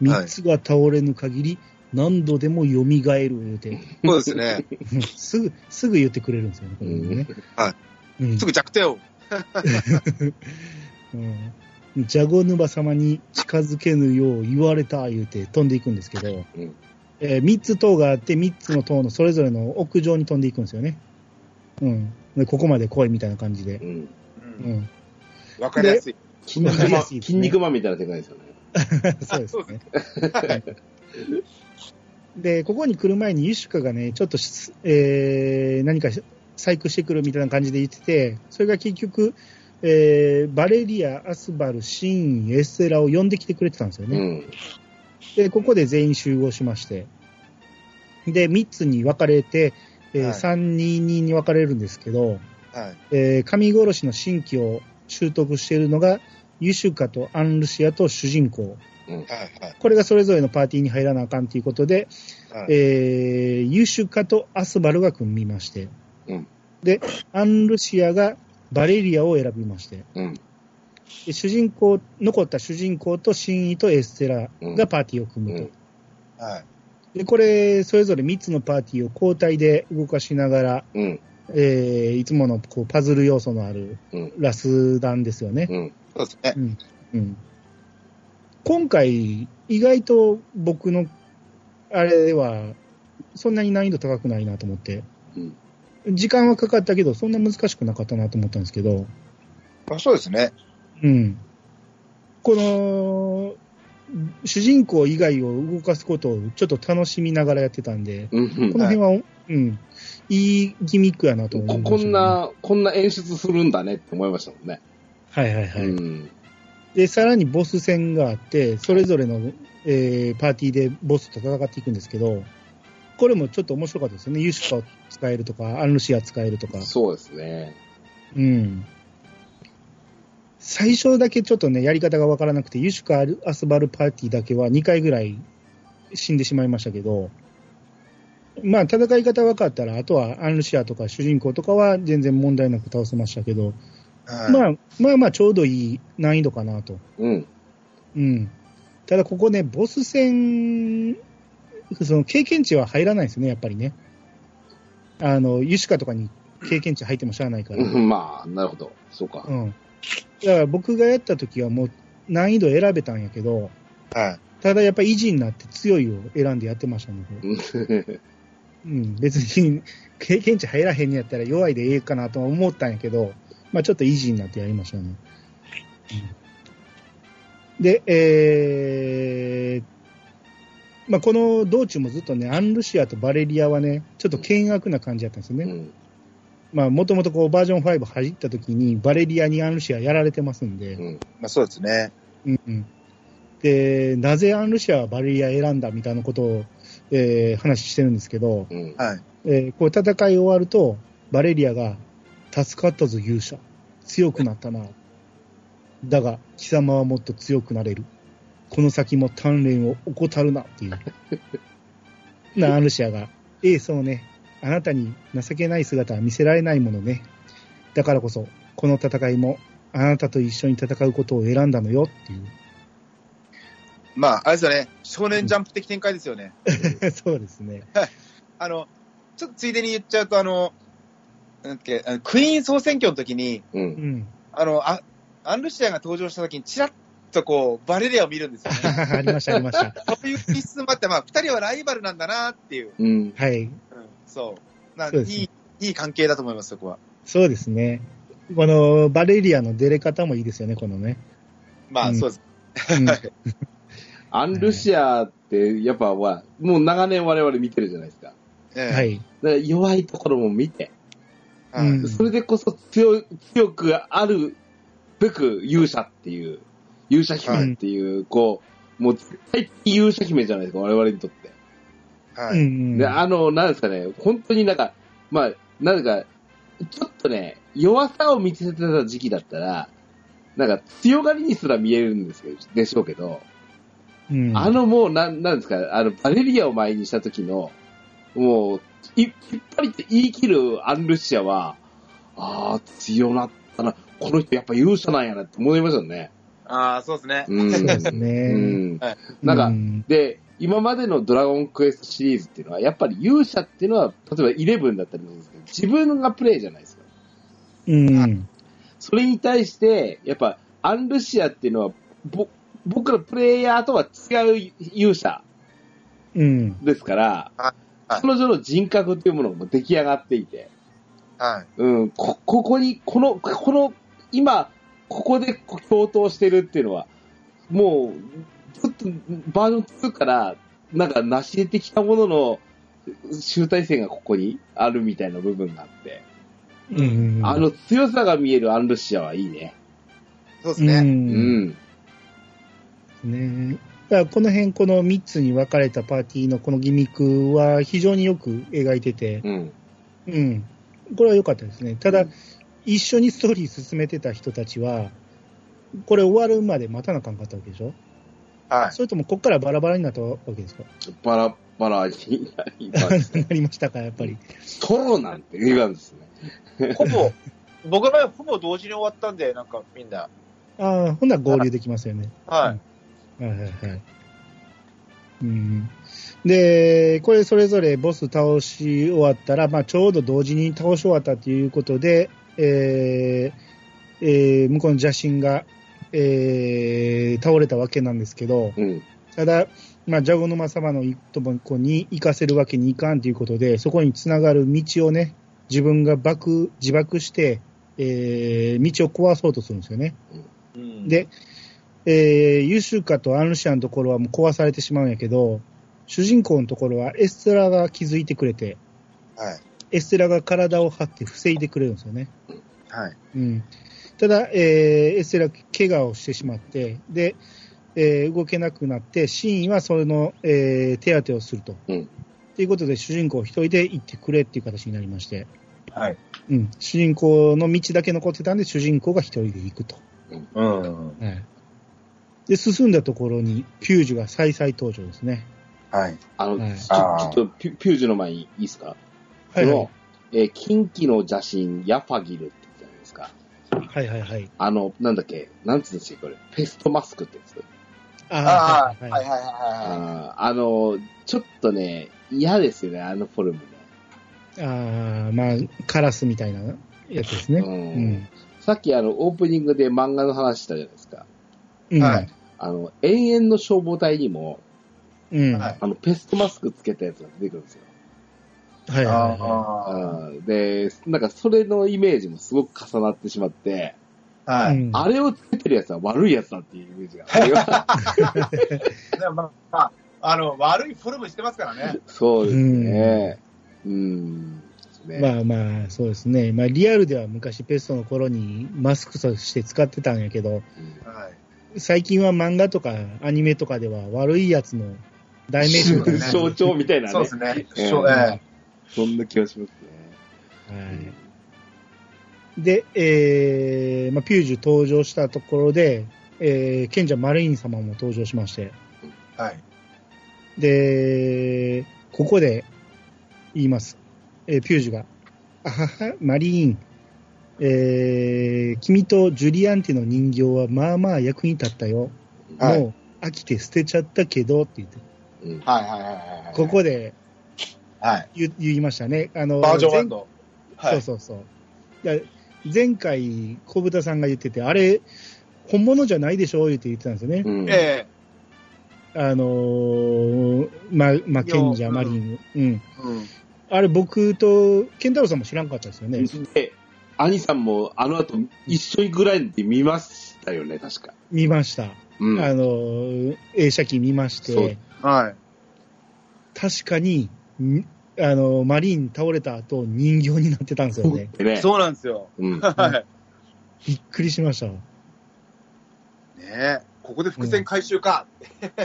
三つが倒れぬ限り、何度でも蘇る言うて、そうですね。すぐ、すぐ言ってくれるんですよね、これね。。はいうんすぐ弱点を。うん、ジャゴヌバ様に近づけぬよう言われた言うて飛んでいくんですけど、うんえー3つ塔があって、3つの塔のそれぞれの屋上に飛んでいくんですよね。うん。でここまで来いみたいな感じでう。ん。う。うんん。わかりやすい。筋肉マン、筋肉マンみたいな世界ですよね。そうですね。で、ここに来る前にユシュカがね、ちょっとし、えー、何か細工してくるみたいな感じで言ってて、それが結局、えー、バレリア、アスバル、シーン、エステラを呼んできてくれてたんですよね。うん。で、ここで全員集合しまして、で、3つに分かれて、えーはい3、2、2に分かれるんですけど、はい。えー神殺しの新規を習得しているのが、ユシュカとアンルシアと主人公。はい。はい。これがそれぞれのパーティーに入らなあかんということで、はいえーユシュカとアスバルが組みまして、うんで、アンルシアがバレリアを選びまして、うん。で主人公、残った主人公とシンイとエステラがパーティーを組むと。で、これ、それぞれ3つのパーティーを交代で動かしながら、うん。えーいつものこうパズル要素のあるうん。ラスダンですよね。うん。そうですね。うん。うん。今回、意外と僕の、あれは、そんなに難易度高くないなと思って。うん時間はかかったけど、そんな難しくなかったなと思ったんですけど、あそうですね。うん。この、主人公以外を動かすことをちょっと楽しみながらやってたんで、うんこの辺は、うん、いいギミックやなと思いこました、こん。な、こんな演出するんだねって思いましたもんね。はいはいはい。うん。で、さらにボス戦があって、それぞれの、えーパーティーでボスと戦っていくんですけど、これもちょっと面白かったですよね。ユシュカを使えるとか、アンルシア使えるとか。そうですね。うん。最初だけちょっとね、やり方がわからなくて、ユシュカ・アスバルパーティーだけは2回ぐらい死んでしまいましたけど、まあ、戦い方分かったら、あとはアンルシアとか主人公とかは全然問題なく倒せましたけど、はい。まあ、まあまあ、ちょうどいい難易度かなと。うん。うん。ただ、ここね、ボス戦、その経験値は入らないですね、やっぱりね。あの、ユシュカとかに経験値入ってもしゃあないから。うんまあ、なるほど。そうかう。ん。だから僕がやった時はもう難易度選べたんやけど、はい。ただやっぱ維持になって強いを選んでやってましたね。うん うん。別に経験値入らへんにやったら弱いでええかなとは思ったんやけど、まあちょっと維持になってやりましたね。うんで、えー、まあこの道中もずっとね、アンルシアとバレリアはね、ちょっと険悪な感じだったんですよね。うんまあもともとこうバージョン5入った時にバレリアにアンルシアやられてますんで、うんまあそうですね。うんうんで、なぜアンルシアはバレリア選んだみたいなことを、えー話してるんですけど、うんはい。えーこう戦い終わると、バレリアが、助かったぞ勇者。強くなったな。だが、貴様はもっと強くなれる。この先も鍛錬を怠るなっていう。な、アンルシアが、ええ、そうね。あなたに情けない姿は見せられないものね。だからこそ、この戦いも、あなたと一緒に戦うことを選んだのよっていう。まあ、あれですよね。少年ジャンプ的展開ですよね。そうですね。あの、ちょっとついでに言っちゃうと、あの、なんだっけ、あのクイーン総選挙の時に、う。うんん。あの、あアンルシアが登場した時に、ちらっとこう、バレリアを見るんですよね。ありました、ありました。そういう一寸もあって、まあ、二人はライバルなんだなっていう。うん。はい。うん、そう。なそうですいい、いい関係だと思います、そこは。そうですね。このバレリアの出れ方もいいですよね、このね。まあ、うんそうです。うん アンルシアって、やっぱ、はもう長年我々見てるじゃないですか。ええはい。だから弱いところも見て、はいうんそれでこそ強い強くあるべく勇者っていう、勇者姫っていう、こう、もう絶対的勇者姫じゃないですか、我々にとって。はい。うんうんで、あの、なんですかね、本当になんか、まあ、なんか、ちょっとね、弱さを見せてた時期だったら、なんか強がりにすら見えるんですけど、でしょうけど、うんあのもう、なん、なんですか、あの、バレリアを前にした時の、もう、い引っ張りって言い切るアンルシアは、ああ、強なっったら、この人やっぱ勇者なんやなって思いましたよね。ああ、そうですね。うん。そうですうね。ん。はいなんか、うんで、今までのドラゴンクエストシリーズっていうのは、やっぱり勇者っていうのは、例えばイレブンだったりするんですけど、自分がプレイじゃないですか。うん。それに対して、やっぱ、アンルシアっていうのは、ぼ僕らプレイヤーとは違う勇者うん。ですから、はい彼女の人格っていうものがもう出来上がっていて、はい。うん、こ、ここに、この、この、今、ここで共闘してるっていうのは、もう、ずっとバージョン2から、なんか成し得てきたものの集大成がここにあるみたいな部分があって、うん。あの強さが見えるアンルシアはいいね。う。そうですね。うんん。ねだからこの辺、この3つに分かれたパーティーのこのギミックは非常によく描いてて、うん。うん。これは良かったですね。ただ、一緒にストーリー進めてた人たちは、これ終わるまで待たなあかんかったわけでしょ？はい。それともこっからバラバラになったわけですか？バラバラになりまし なりましたか、やっぱり。トロなんて言うんですね。ほぼ、僕の場合はほぼ同時に終わったんで、なんかみんな。ああ、ほんなら合流できますよね。はい。はいはいはい。うん。で、これそれぞれボス倒し終わったら、まあちょうど同時に倒し終わったということで、えーえー向こうの邪神が、えー倒れたわけなんですけど、うん。ただ、まあ、ジャゴ沼様のとこに行かせるわけにいかんということで、そこにつながる道をね、自分が爆、自爆して、えー道を壊そうとするんですよね。うん、で、えーユシュカとアンルシアのところはもう壊されてしまうんやけど、主人公のところはエステラが気づいてくれて、はい。エステラが体を張って防いでくれるんですよね。はい。うん。ただ、えーエステラ怪我をしてしまって、で、えー動けなくなって、シーンはその、えー手当てをすると。うんということで、主人公一人で行ってくれっていう形になりまして、はい。うん。主人公の道だけ残ってたんで、主人公が一人で行くと。うん。はい。で、進んだところに、ピュージュが再々登場ですね。はい。あの、はいちょちょっとピュ、ピュージュの前にいいですか？はい、この、はい。えー近畿の邪神、ヤファギルっはいはいはい。あの、なんだっけ、なんつうんですか、これ？ペストマスクってやつ？ああ、ーはいはいはいはい。あの、ちょっとね、嫌ですよね、あのフォルムね。ああ、まあ、カラスみたいなやつですね。うんうん。さっきあの、オープニングで漫画の話したじゃないですか。うん。はいあの、永遠の消防隊にも、うん。あの、ペストマスクつけたやつが出てくるんですよ。いはいはああーで、なんかそれのイメージもすごく重なってしまって、あ。はいい。うんあれをつけてるやつは悪いやつだっていうイメージが あります。でもまあ、まあ、あの、悪いフォルムしてますからね。そうですね。うん。ねまあまあ、そうですね。まあ、リアルでは昔ペストの頃にマスクとして使ってたんやけど、うんはい。最近は漫画とかアニメとかでは悪いやつの代名詞みたいな。象徴みたいなね。そうですね。うん そんな気がしますね。はい。で、えー、まあ、ピュージュ登場したところで、えー、賢者マリーン様も登場しまして、はい。で、ここで言います。えーピュージュが、あはは、マリーン、えー、君とジュリアンテの人形はまあまあ役に立ったよ。はいもう飽きて捨てちゃったけどって言って、うんはいはいはいはい。ここではい。言言いましたね。あの、バージョン前1の。はい。そうそうそう。いや前回、小豚さんが言ってて、あれ、本物じゃないでしょ言って言ってたんですよね。うんえあのー、ま、ま、賢者、うんマリーヌ。うん。えうん。あれ、僕と、ケンタロウさんも知らんかったですよね。で、兄さんもあの後一緒にぐらいで見ましたよね、確か。見ました。うん。あのー、映写機見ましそうて、はい。確かに、んあのー、マリーン倒れた後、人形になってたんですよね。でね。そうなんですよ。うん。はびっくりしました。ねえ。ここで伏線回収か。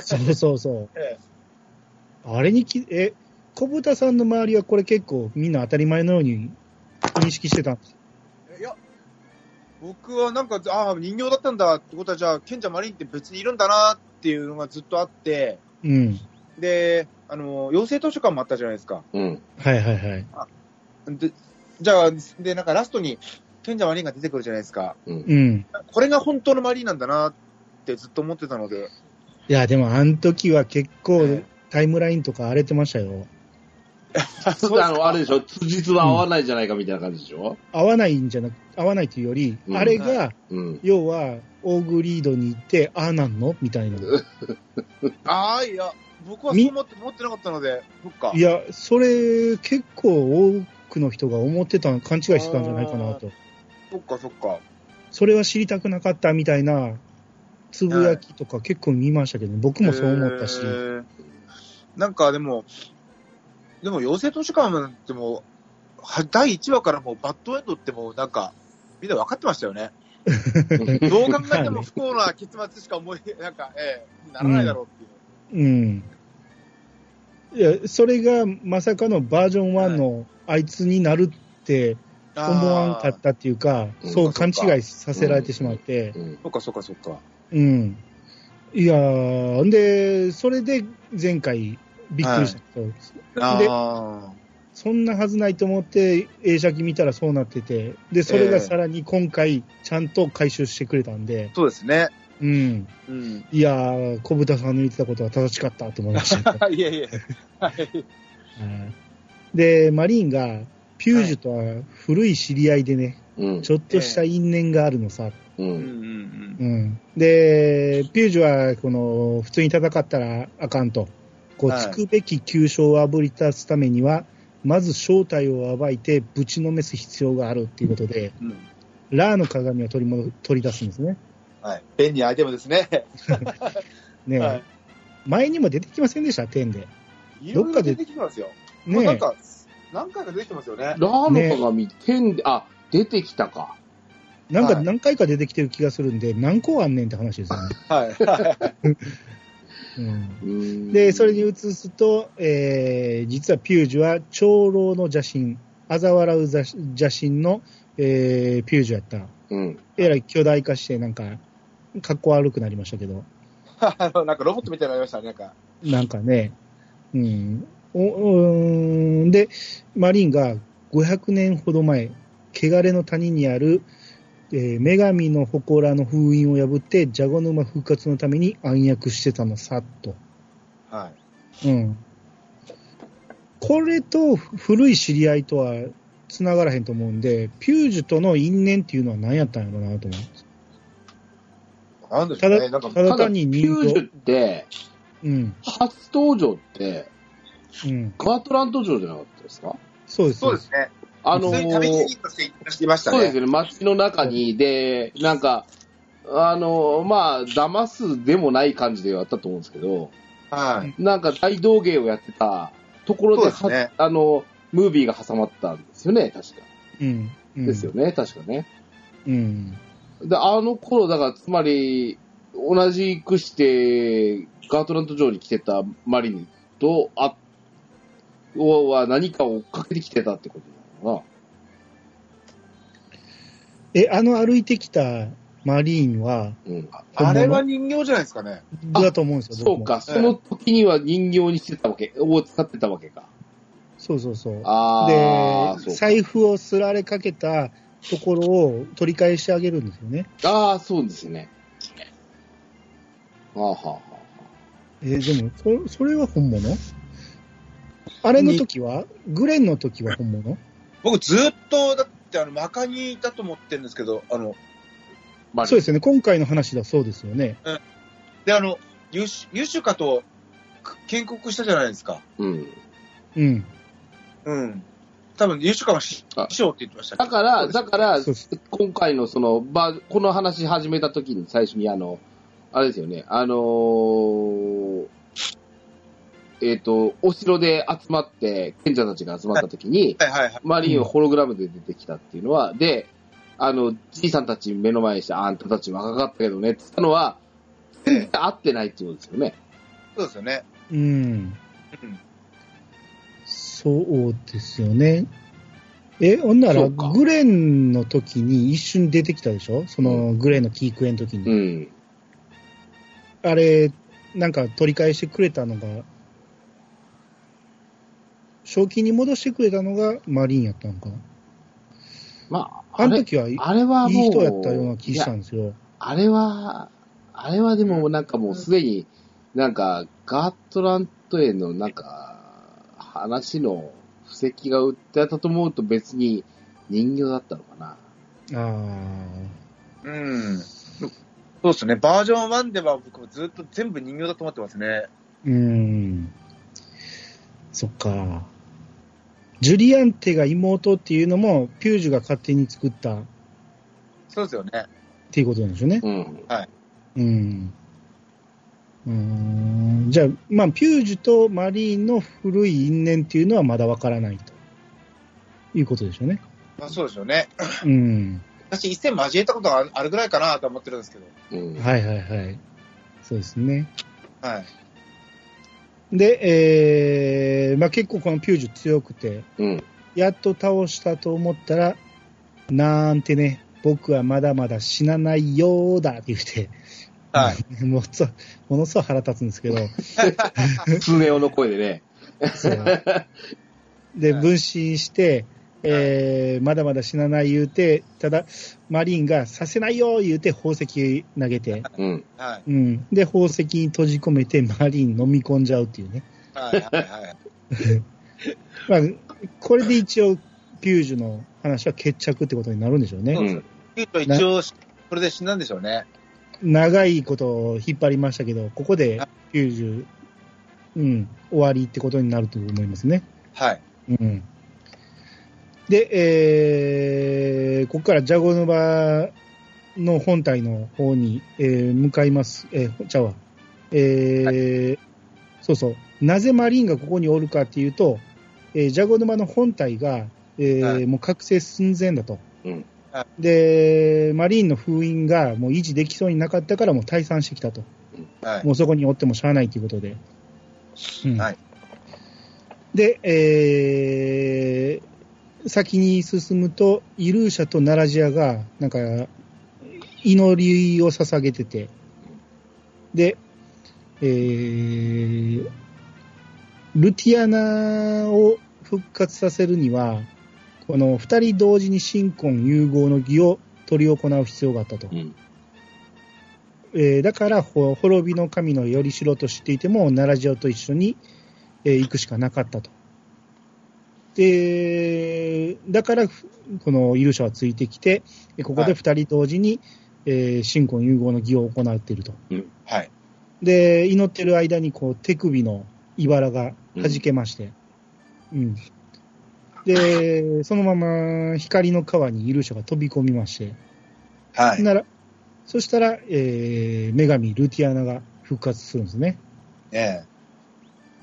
そうそうそう。えあれにき、え、小豚さんの周りはこれ結構みんな当たり前のように認識してたんですえいや、僕はなんか、ああ、人形だったんだってことは、じゃあ、賢者マリンって別にいるんだなっていうのがずっとあって、うん。で、あの、養成図書館もあったじゃないですか。うん。はいはいはい。で、じゃあ、で、なんかラストに、賢者マリーンが出てくるじゃないですか。うん。うん。これが本当のマリーンなんだなってずっと思ってたので。いや、でもあの時は結構えタイムラインとか荒れてましたよ。そうあの、あれでしょ？実は合わないじゃないかみたいな感じでしょ？合わないんじゃなく、合わないというより、うんあれが、うん。要は、オーグリードに行って、ああなんの？みたいな。ああ、いや、僕はそう思って、思ってなかったので、そっか。いや、それ、結構多くの人が思ってた、勘違いしてたんじゃないかなと。そっかそっか。それは知りたくなかったみたいな、つぶやきとか結構見ましたけど、僕もそう思ったしなんかでも、でも、妖精都市館ってもう、は第1話からもうバッドエンドってもうなんか、みんな分かってましたよね。どう考えても不幸な結末しか思い、なんか、ええならないだろうっていう。うん。いや、それがまさかのバージョン1のあいつになるって思わんかったっていうか、うんそう勘違いさせられてしまって、うん。そっかそっかそっか。うん。いやー、んで、それで前回びっくりしたけど、であそんなはずないと思って映写機見たらそうなってて、で、それがさらに今回ちゃんと回収してくれたんで、そうですね。うん。うん。いやー、小豚さんの言ってたことは正しかったと思いました。いえいえ。はい。はいで、マリーンが、ピュージュとは古い知り合いでね、うん。ちょっとした因縁があるのさ。う。うんうんうん。で、ピュージュは、この、普通に戦ったらあかんと。こう、はいつくべき急所をあぶり出すためには、まず正体を暴いてぶちのめす必要があるっていうことで、うん。うん。ラーの鏡を取り戻取り出すんですね。はい。便利なアイテムですね。ね、はい。前にも出てきませんでした、点で。いろいろ出てきてますよ。ねなんか、何回か出てきてますよね。ラーの鏡、天で、あ、出てきたか。なんかはい何回か出てきてる気がするんで、何個あんねんって話ですよね。はい。で、それに移すと、えー、実はピュージュは長老の邪神、嘲笑う邪邪神の、えー、ピュージュやった。うん。えらい巨大化して、なんか、格好悪くなりましたけど、あの、なんかロボットみたいになりましたね。なんか。なんかね、うん。おうーんで、マリンが500年ほど前、汚れの谷にある、えー女神の祠の封印を破って、ジャゴ沼復活のために暗躍してたのさ、と。はい。うん。これと古い知り合いとは繋がらへんと思うんで、ピュージュとの因縁っていうのは何やったんやろうなと思う。なんでしょうね。なんか、ただただ、単にピュージュ人って、うん。初登場って、うん。ガートランド城じゃなかったですか？そうです。そうですね。あのー路として行ってましたね。そうですよね、街の中に、で、なんか、あの、まあ、騙すでもない感じではあったと思うんですけど、はい。なんか大道芸をやってたところで、ですねはあの、ムービーが挟まったんですよね、確か。うん。うんですよね、確かね。うん。で、あの頃、だから、つまり、同じくして、ガートランド城に来てたマリンと、あ、は何かを追っかけてきてたってことなのかえ、あの歩いてきたマリーンは、な。うん。あれは人形じゃないですかね。あだと思うんですよ、そうか、その時には人形にしてたわけ、を使ってたわけか。そうそうそう。ああ、で、財布をすられかけたところを取り返してあげるんですよね。ああ、そうですね。はあ、はあはあはえーでも、そそれは本物？あれの時は？グレンの時は本物？僕ずっと、だってあの、マカニだと思ってるんですけど、あの、あ、そうですよね。今回の話ではそうですよね。で、あの、ユシユシュカとく建国したじゃないですか。うん。うん。うん。多分、ユシュカが師あ匠って言ってましただから、だから今回のその、ば、この話始めた時に最初にあの、あれですよね、あのーえっ、と、お城で集まって、賢者たちが集まった時に、はいはいはい。マリンをホログラムで出てきたっていうのは、で、あの、じいさんたち目の前にして、あんたたち若かったけどねって言ったのは、全然合ってないっていうことですよね。そうですよね。うん。うん。そうですよね。え、ほんなら、グレンの時に一瞬出てきたでしょ？その、グレンのキークエの時に。うん。あれ、なんか取り返してくれたのが、正気に戻してくれたのがマリンやったのかな？まあ、あの時はいいあれはもう、人やったような気したんですよ。あれは、あれはでもなんかもうすでに、なんか、ガートラントへのなんか、話の布石が売ってあったと思うと別に人形だったのかな。あうん。そうですね。バージョン1では僕もずっと全部人形だと思ってますね。あ、うーん。そっか。ジュリアンテが妹っていうのも、ピュージュが勝手に作ったっそうですよね。ていうことなんでしょうね。うん。うん。うーんじゃあ、まあ、ピュージュとマリーンの古い因縁っていうのはまだわからないということでしょうね。まあそうですよね。うん。私一戦交えたことがあるぐらいかなと思ってるんですけど。うん。はいはいはい。そうですね。はい。で、えーまあ、結構このピュージュ強くて、うん。やっと倒したと思ったら、なんてね、僕はまだまだ死なないよーだって言って、はい。もうそものすごい腹立つんですけど、スネ夫の声でね。で、はい分身して、えーまだまだ死なない言うて、ただ、マリンがさせないよ言うて宝石投げて、うん。はい。うん。で、宝石に閉じ込めてマリン飲み込んじゃうっていうね。はい。はい。はい。まあ、これで一応、ピュージュの話は決着ってことになるんでしょうね。うん。一応、これで死んだんでしょうね。長いことを引っ張りましたけど、ここでピュージュ、うん、終わりってことになると思いますね。はい。うん。で、えー、ここからジャゴヌバの本体の方に、えー向かいます。えー、ちゃうわ。えーそうそう。なぜマリンがここにおるかっていうと、えージャゴヌバの本体が、えーはいもう覚醒寸前だと。うんはで、マリンの封印がもう維持できそうになかったからもう退散してきたと。はい。もうそこにおってもしゃあないということで。うんはい。で、えー先に進むと、イルーシャとナラジアが、なんか、祈りを捧げてて、で、えールティアナを復活させるには、この二人同時に新婚融合の儀を執り行う必要があったと。うん。えーだから、ほ滅びの神のよりしろと知っていても、奈良城と一緒に、えー行くしかなかったと。で、だから、このイルシャはついてきて、えここで二人同時に、えー新婚融合の儀を行っていると。はい。で、祈ってる間に、こう、手首の茨が弾けまして、うん。で、そのまま光の川にイルシャが飛び込みまして、はい。なら、そしたら、えー女神ルティアナが復活するんですね。え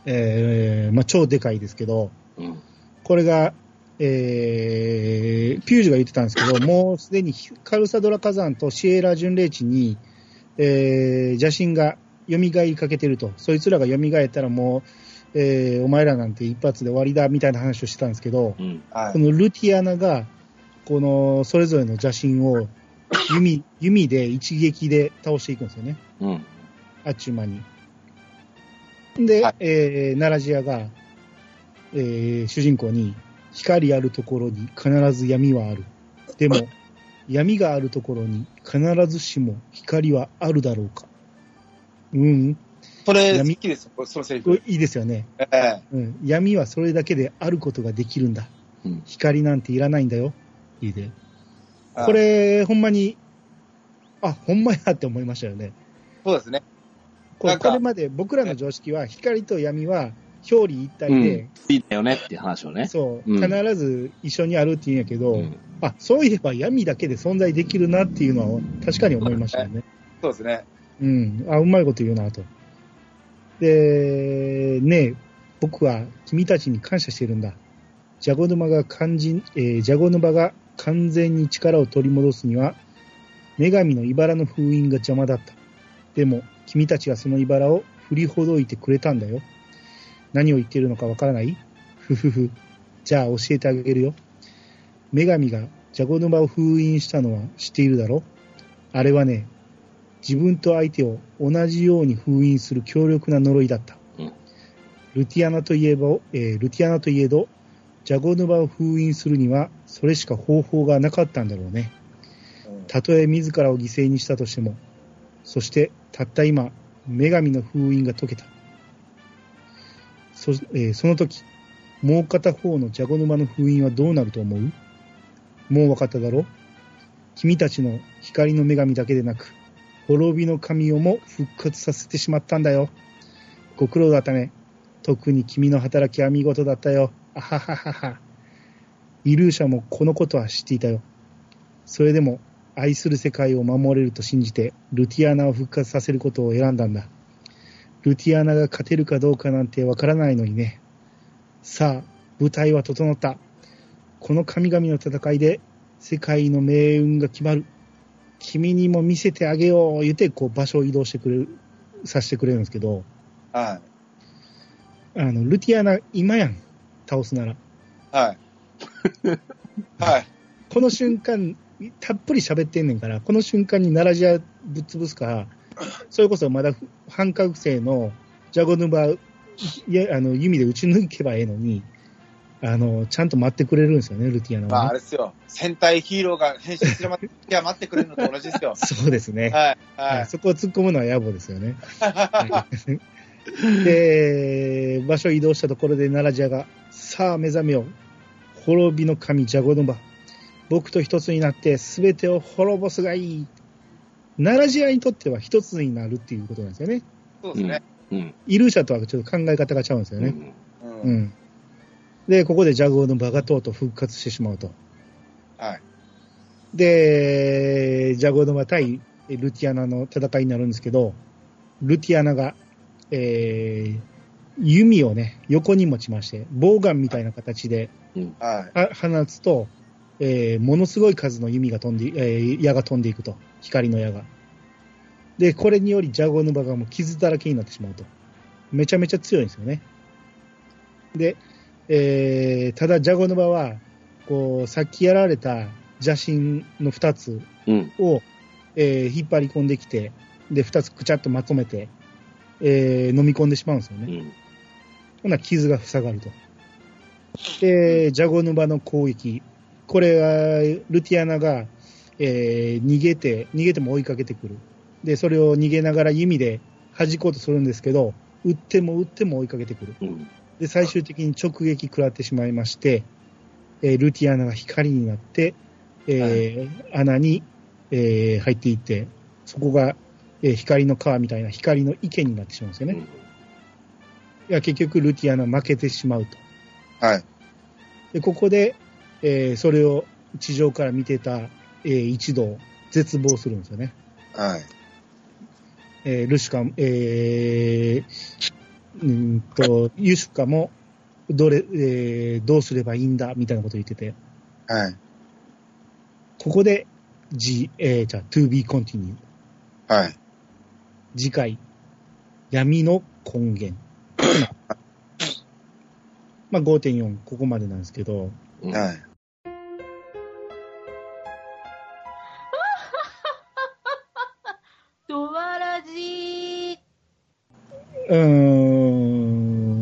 えーまあ、超でかいですけど、うん。これが、えーピュージュが言ってたんですけど、もうすでにカルサドラ火山とシエラ巡礼地に、えー邪神が蘇りかけてると。そいつらが蘇ったらもう、えーお前らなんて一発で終わりだみたいな話をしてたんですけど、うん。えはいこ。のルティアナが、このそれぞれの邪神を弓弓で一撃で倒していくんですよね。うん。あっちゅう間に。で、はいえー、ナラジアが、えー主人公に、光あるところに必ず闇はある。でも、闇があるところに必ずしも光はあるだろうか。うん、それ、好闇きです。そのセリフ。これいいですよね、ええうん。闇はそれだけであることができるんだ。うん光なんていらないんだよ。いいで。はいこれ、ほんまに、あ、ほんまやって思いましたよね。そうですね。これまで僕らの常識は光と闇は表裏一体で、いいんだよねっていう話をね。そう、うん必ず一緒にあるって言うんやけど、うん。あ、そういえば闇だけで存在できるなっていうのは確かに思いましたよね。そうですね。うん。あ、うまいこと言うなと。で、ねえ僕は君たちに感謝してるんだ。ジャゴ沼が肝心、えージャゴ沼が完全に力を取り戻すには、女神の茨の封印が邪魔だった。でも、君たちはその茨を振りほどいてくれたんだよ。何を言ってるのかわからない？ふふふ。じゃあ教えてあげるよ。女神がジャゴ沼を封印したのは知っているだろあれはね、自分と相手を同じように封印する強力な呪いだった。うんルティアナといえば、えールティアナといえど、ジャゴヌバを封印するには、それしか方法がなかったんだろうね。うんたとえ自らを犠牲にしたとしても、そしてたった今、女神の封印が解けた。そ,、えーその時、もう片方のジャゴ沼の封印はどうなると思う？もう分かっただろ君たちの光の女神だけでなく、滅びの神をも復活させてしまったんだよ。ご苦労だったね。特に君の働きは見事だったよ。あはははは。イルーシャもこのことは知っていたよ。それでも、愛する世界を守れると信じて、ルティアナを復活させることを選んだんだ。ルティアナが勝てるかどうかなんてわからないのにね。さあ、舞台は整った。この神々の戦いで、世界の命運が決まる。君にも見せてあげよう、言って、こう、場所を移動してくれる、させてくれるんですけど、はい。あの、ルティアナ、今やん。倒すなら。はい。はい。この瞬間、たっぷり喋ってんねんから、この瞬間に奈良ジアぶっ潰すか、それこそまだ半覚醒のジャゴヌバ、いやあの弓で撃ち抜けばええのに、あの、ちゃんと待ってくれるんですよね、ルティアナまあ、あは、ね。れですよ。戦隊ヒーローが変身するまでは待ってくれるのと同じですよ。そうですね。はい。は、はいい。そこを突っ込むのは野暮ですよね。で、場所移動したところで奈良ジアが、さあ目覚めよう。滅びの神ジャゴヌバ。僕と一つになって全てを滅ぼすがいい。奈良ジアにとっては一つになるっていうことなんですよね。そうですね。うん。イルーシャとはちょっと考え方が違うんですよね。うん。うん。うん。で、ここでジャゴヌバがとうとう復活してしまうと。はい。で、ジャゴヌバ対ルティアナの戦いになるんですけど、ルティアナが、えー、弓をね、横に持ちまして、ボウガンみたいな形ではい。あ放つと、えーものすごい数の弓が飛んで、えー矢が飛んでいくと。光の矢が。で、これによりジャゴヌバがもう傷だらけになってしまうと。めちゃめちゃ強いんですよね。で、えーただジャゴヌバは、こう、さっきやられた邪神の2つうん。を、えー引っ張り込んできて、で、2つくちゃっとまとめて、えー飲み込んでしまうんですよね。うん。ほな、傷が塞がると。で、ジャゴヌバの攻撃。これは、ルティアナが、えー逃げて、逃げても追いかけてくる。で、それを逃げながら弓で弾こうとするんですけど、撃っても撃っても追いかけてくる。うん。で、最終的に直撃食らってしまいまして、えールティアナが光になって、えー穴に、えー入っていって、そこが、えー光の川みたいな光の池になってしまうんですよね。いや、結局、ルティアナ負けてしまうと。はい。で、ここで、えーそれを地上から見てた、えー一同、絶望するんですよね。はい。えールシュカ、えー、うーんと、ユシュカも、どれ、えーどうすればいいんだ、みたいなこと言ってて、はい。ここで、G、えー、じゃあ、to be continue。はい。次回、闇の根源。まあ、5.4、ここまでなんですけど、うん。はい。ドワラジー。うーん、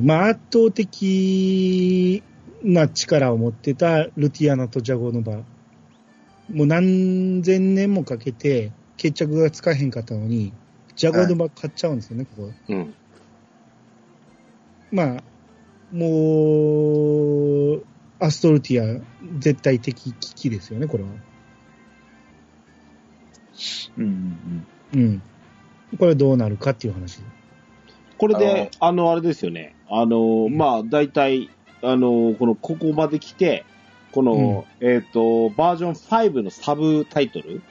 まあ、圧倒的な力を持ってたルティアナとジャゴノバ。もう何千年もかけて決着がつかへんかったのに、ジャゴノバ買っちゃうんですよね、ここ。うん。まあ、もう、アストルティア絶対的危機ですよね、これは。うんうんうん。これどうなるかっていう話。これで、あの、あれですよね。あの、まあ、大体、あの、この、ここまで来て、この、えっ、と、バージョン5のサブタイトル、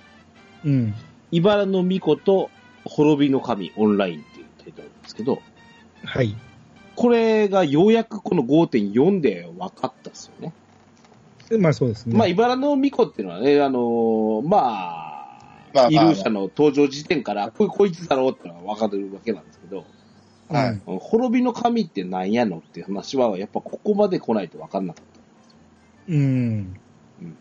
うん。茨の巫女と滅びの神オンラインっていうタイトルなんですけど、はい。これがようやくこの5.4で分かったっすよね。まあそうですね。まあ、茨の巫女っていうのはね、あのまあ、まあまあイルーシャの登場時点から、ここいつだろうってのは分かるわけなんですけど、はいうん滅びの神ってなんやのっていう話は、やっぱここまで来ないと分かんなかった。うん。うん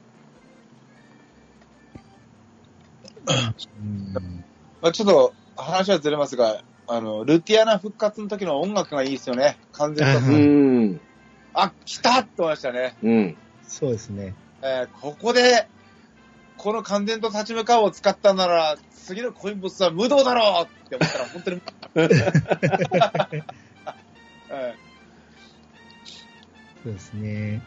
うんまあ、ちょっと話はずれますが、あの、ルティアナ復活の時の音楽がいいですよね。完全に。あうん。あ、来たって思いましたね。うん。そうですね。えーここで、この関電と立ち向かうを使ったなら、次のコインボスは無道だろうって思ったら、本当に、えそうですね。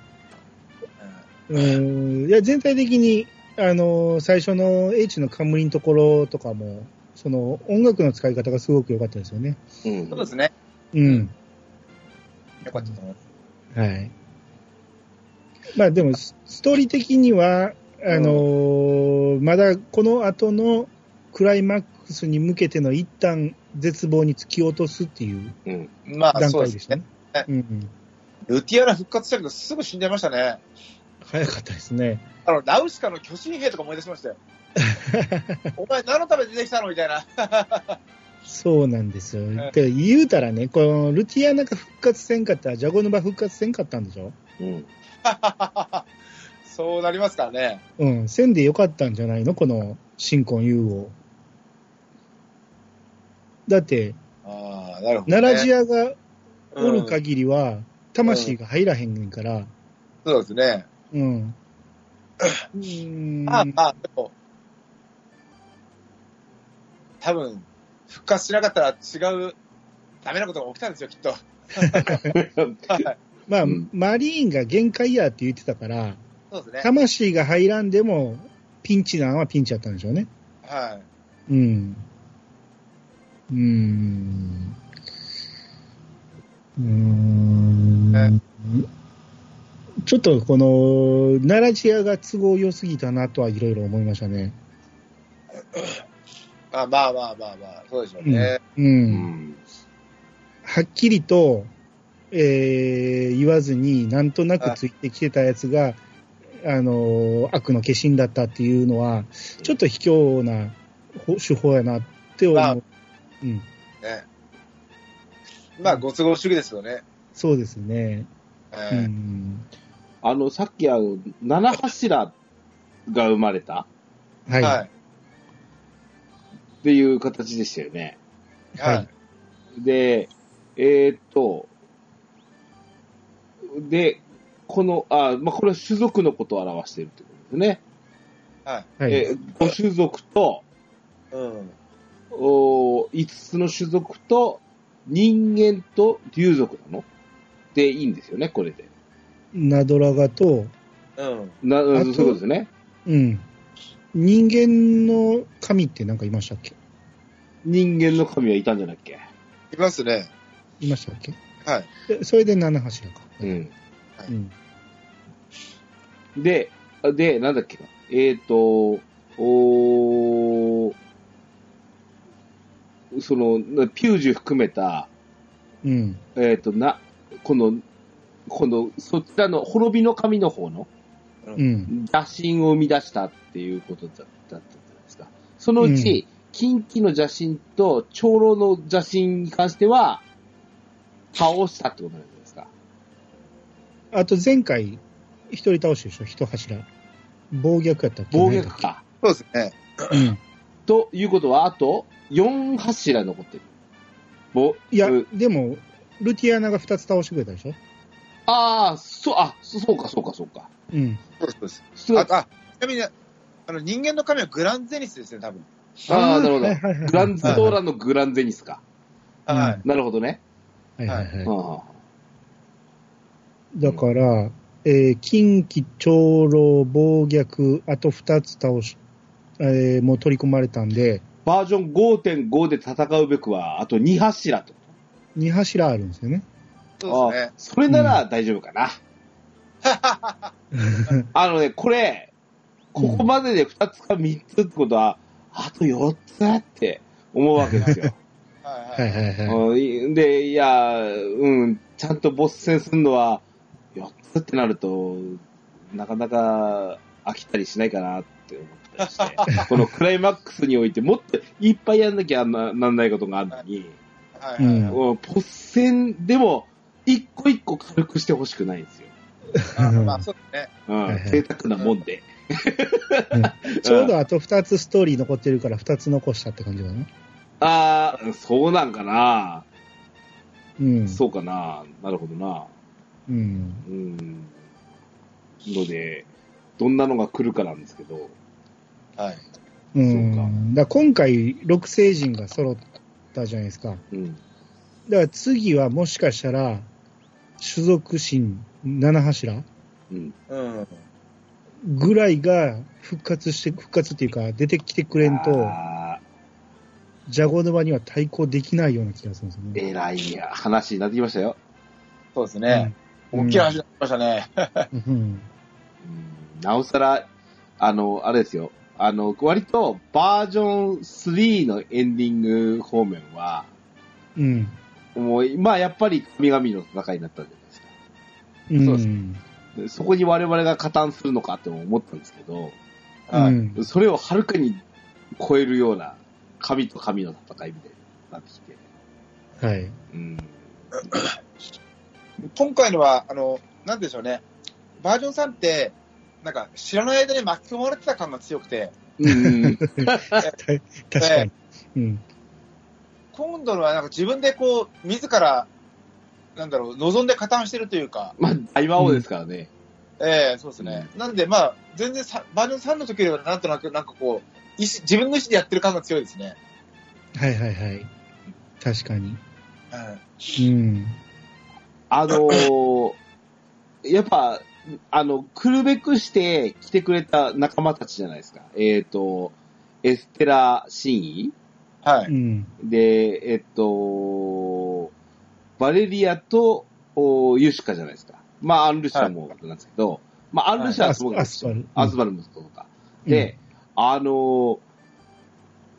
ーうーん。いや、全体的に、あの、最初の H の冠のところとかも、その、音楽の使い方がすごく良かったですよね。うんそうですね。うん。よかったと思います。はい。まあでも、スストーリー的には、あのーまだこの後のクライマックスに向けての一旦絶望に突き落とすっていううん。まあ、段そうでね階ですしたね。。うんうん。ルティアラ復活したけど、すぐ死んじゃいましたね。早かったですね。あの、ナウシカの巨神兵とか思い出しましたよ。お前何のために出てきたのみたいな。そうなんですよ。で言うたらね、このルティアナが復活せんかったら、ジャゴヌバ復活せんかったんでしょ？うん。そうなりますからね。うん、せんでよかったんじゃないの？この新婚融合。だって、ああ、なるほど、ね。奈良ジアがおるうん限りは、魂が入らへんねんから、そうですね。うん。うーんまあまあ、でも、多分、復活しなかったら違う、ダメなことが起きたんですよ、きっと。はい。まあ、うんマリーンが限界やって言ってたから、そうですね。魂が入らんでも、ピンチなんはピンチやったんでしょうね。はい。うん。うーん。うーん。ちょっとこの、奈良ジアが都合良すぎたなとはいろいろ思いましたね。ま あまあまあまあまあ、そうでしょうね。う。うんん。はっきりと、えー言わずに、なんとなくついてきてたやつが、あのー悪の化身だったっていうのは、ちょっと卑怯なほ手法やなって思う。まあうん。ねまあ、ご都合主義ですよね。そうですね。ええうん。あの、さっきあの、七柱が生まれた？はい。はっていう形でしたよね。い。はいはい。で、えーっと、で、この、あ、まあ、これは種族のことを表しているということですね。はい。はい。えーご種族と、うん。お5つの種族と、人間と竜族なの？でいいんですよね、これで。ナドラガと、うん。な、そううことですね。うん。人間の神ってなんかいましたっけ？人間の神はいたんじゃなっけ？いますね。いましたっけ？はい。でそれで七柱か。うん。うん。で、あで、なんだっけな。えっ、と、おーその、なピュージュ含めた、うん。えっ、と、な、この、この、そちらの滅びの神の方のうん。邪神を生み出したっていうことだったじゃないですか。そのうち、近畿の邪神と長老の邪神に関しては、倒したってことなんですか。あと前回、一人倒しでしょ一柱。暴虐やったっけ暴虐。か。そうですね。うん。ということは、あと、4柱残ってる。ぼいやう、でも、ルティアナが二つ倒してくれたでしょ？ああ、そう、あ、そそうか、そうか、そうか。うん。そうです、そうです。そうあ、あ、ちなみに、あの、人間の神はグランゼニスですね、多分。ああ、なるほど。グランズドーラのグランゼニスか。うんはい。なるほどね。はいはいはい。あだから、えー近畿、長老、暴虐、あと二つ倒し、えーもう取り込まれたんで、バージョン5.5で戦うべくは、あと2柱と。二柱あるんですよね。そうですね。あそれなら大丈夫かな。あのね、これ、ここまでで2つか3つってことは、あと4つって思うわけですよ。はいはい。はいで、いや、うん、ちゃんとボス戦するのは、4つってなると、なかなか飽きたりしないかなって思ったりして、このクライマックスにおいてもっといっぱいやんなきゃななんないことがあるのに、はいはいはい。もうボス戦でも一個一個軽くしてほしくないんですよ。あまあ、そうですね。うんはいはい贅沢なもんで。ちょうどあと二つストーリー残ってるから二つ残したって感じかな。ああ、そうなんかな、うん。そうかななるほどな。うん。うん。ので、どんなのが来るかなんですけど、はい。うん。そうかだ今回、六星人が揃ったじゃないですか。うん。だから次はもしかしたら、種族神七柱うん。うん。ぐらいが復活して、復活っていうか、出てきてくれんと、あジャゴ沼には対抗できないような気がするんですよーね。えらい話になってきましたよ。そうですね。うん大きな話になりましたね。うん。うんなおさら、あの、あれですよ。あの、割とバージョン3のエンディング方面は、うん。もう、まあやっぱり神々の戦いになったじゃないですか。うん。そうですでそこに我々が加担するのかって思ったんですけど、はい。うんそれをはるかに超えるような神と神の戦いみたいになってきて。はい。うん。今回のは、あの、なんでしょうね。バージョン3って、なんか知らない間に巻き込まれてた感が強くて、うん。確かに。うん。今度のはなんか自分でこう、自ら、なんだろう、望んで加担してるというか、まあ、大魔王ですからね。ええそうですね。なんでまあ、全然さバージョン3の時よりはなんとなく、なんかこう、意思自分の意思でやってる感が強いですね。はいはいはい。確かに。はい。うん。あのー やっぱ、あの、来るべくして来てくれた仲間たちじゃないですか。えっ、と、エステラ・シンイはい。うん。で、えっと、バレリアとおユシカじゃないですか。まあ、アンルシャもなんですけど、まあ、アンルシャはすごく、アスパル。アスバル息子とか。で、あの、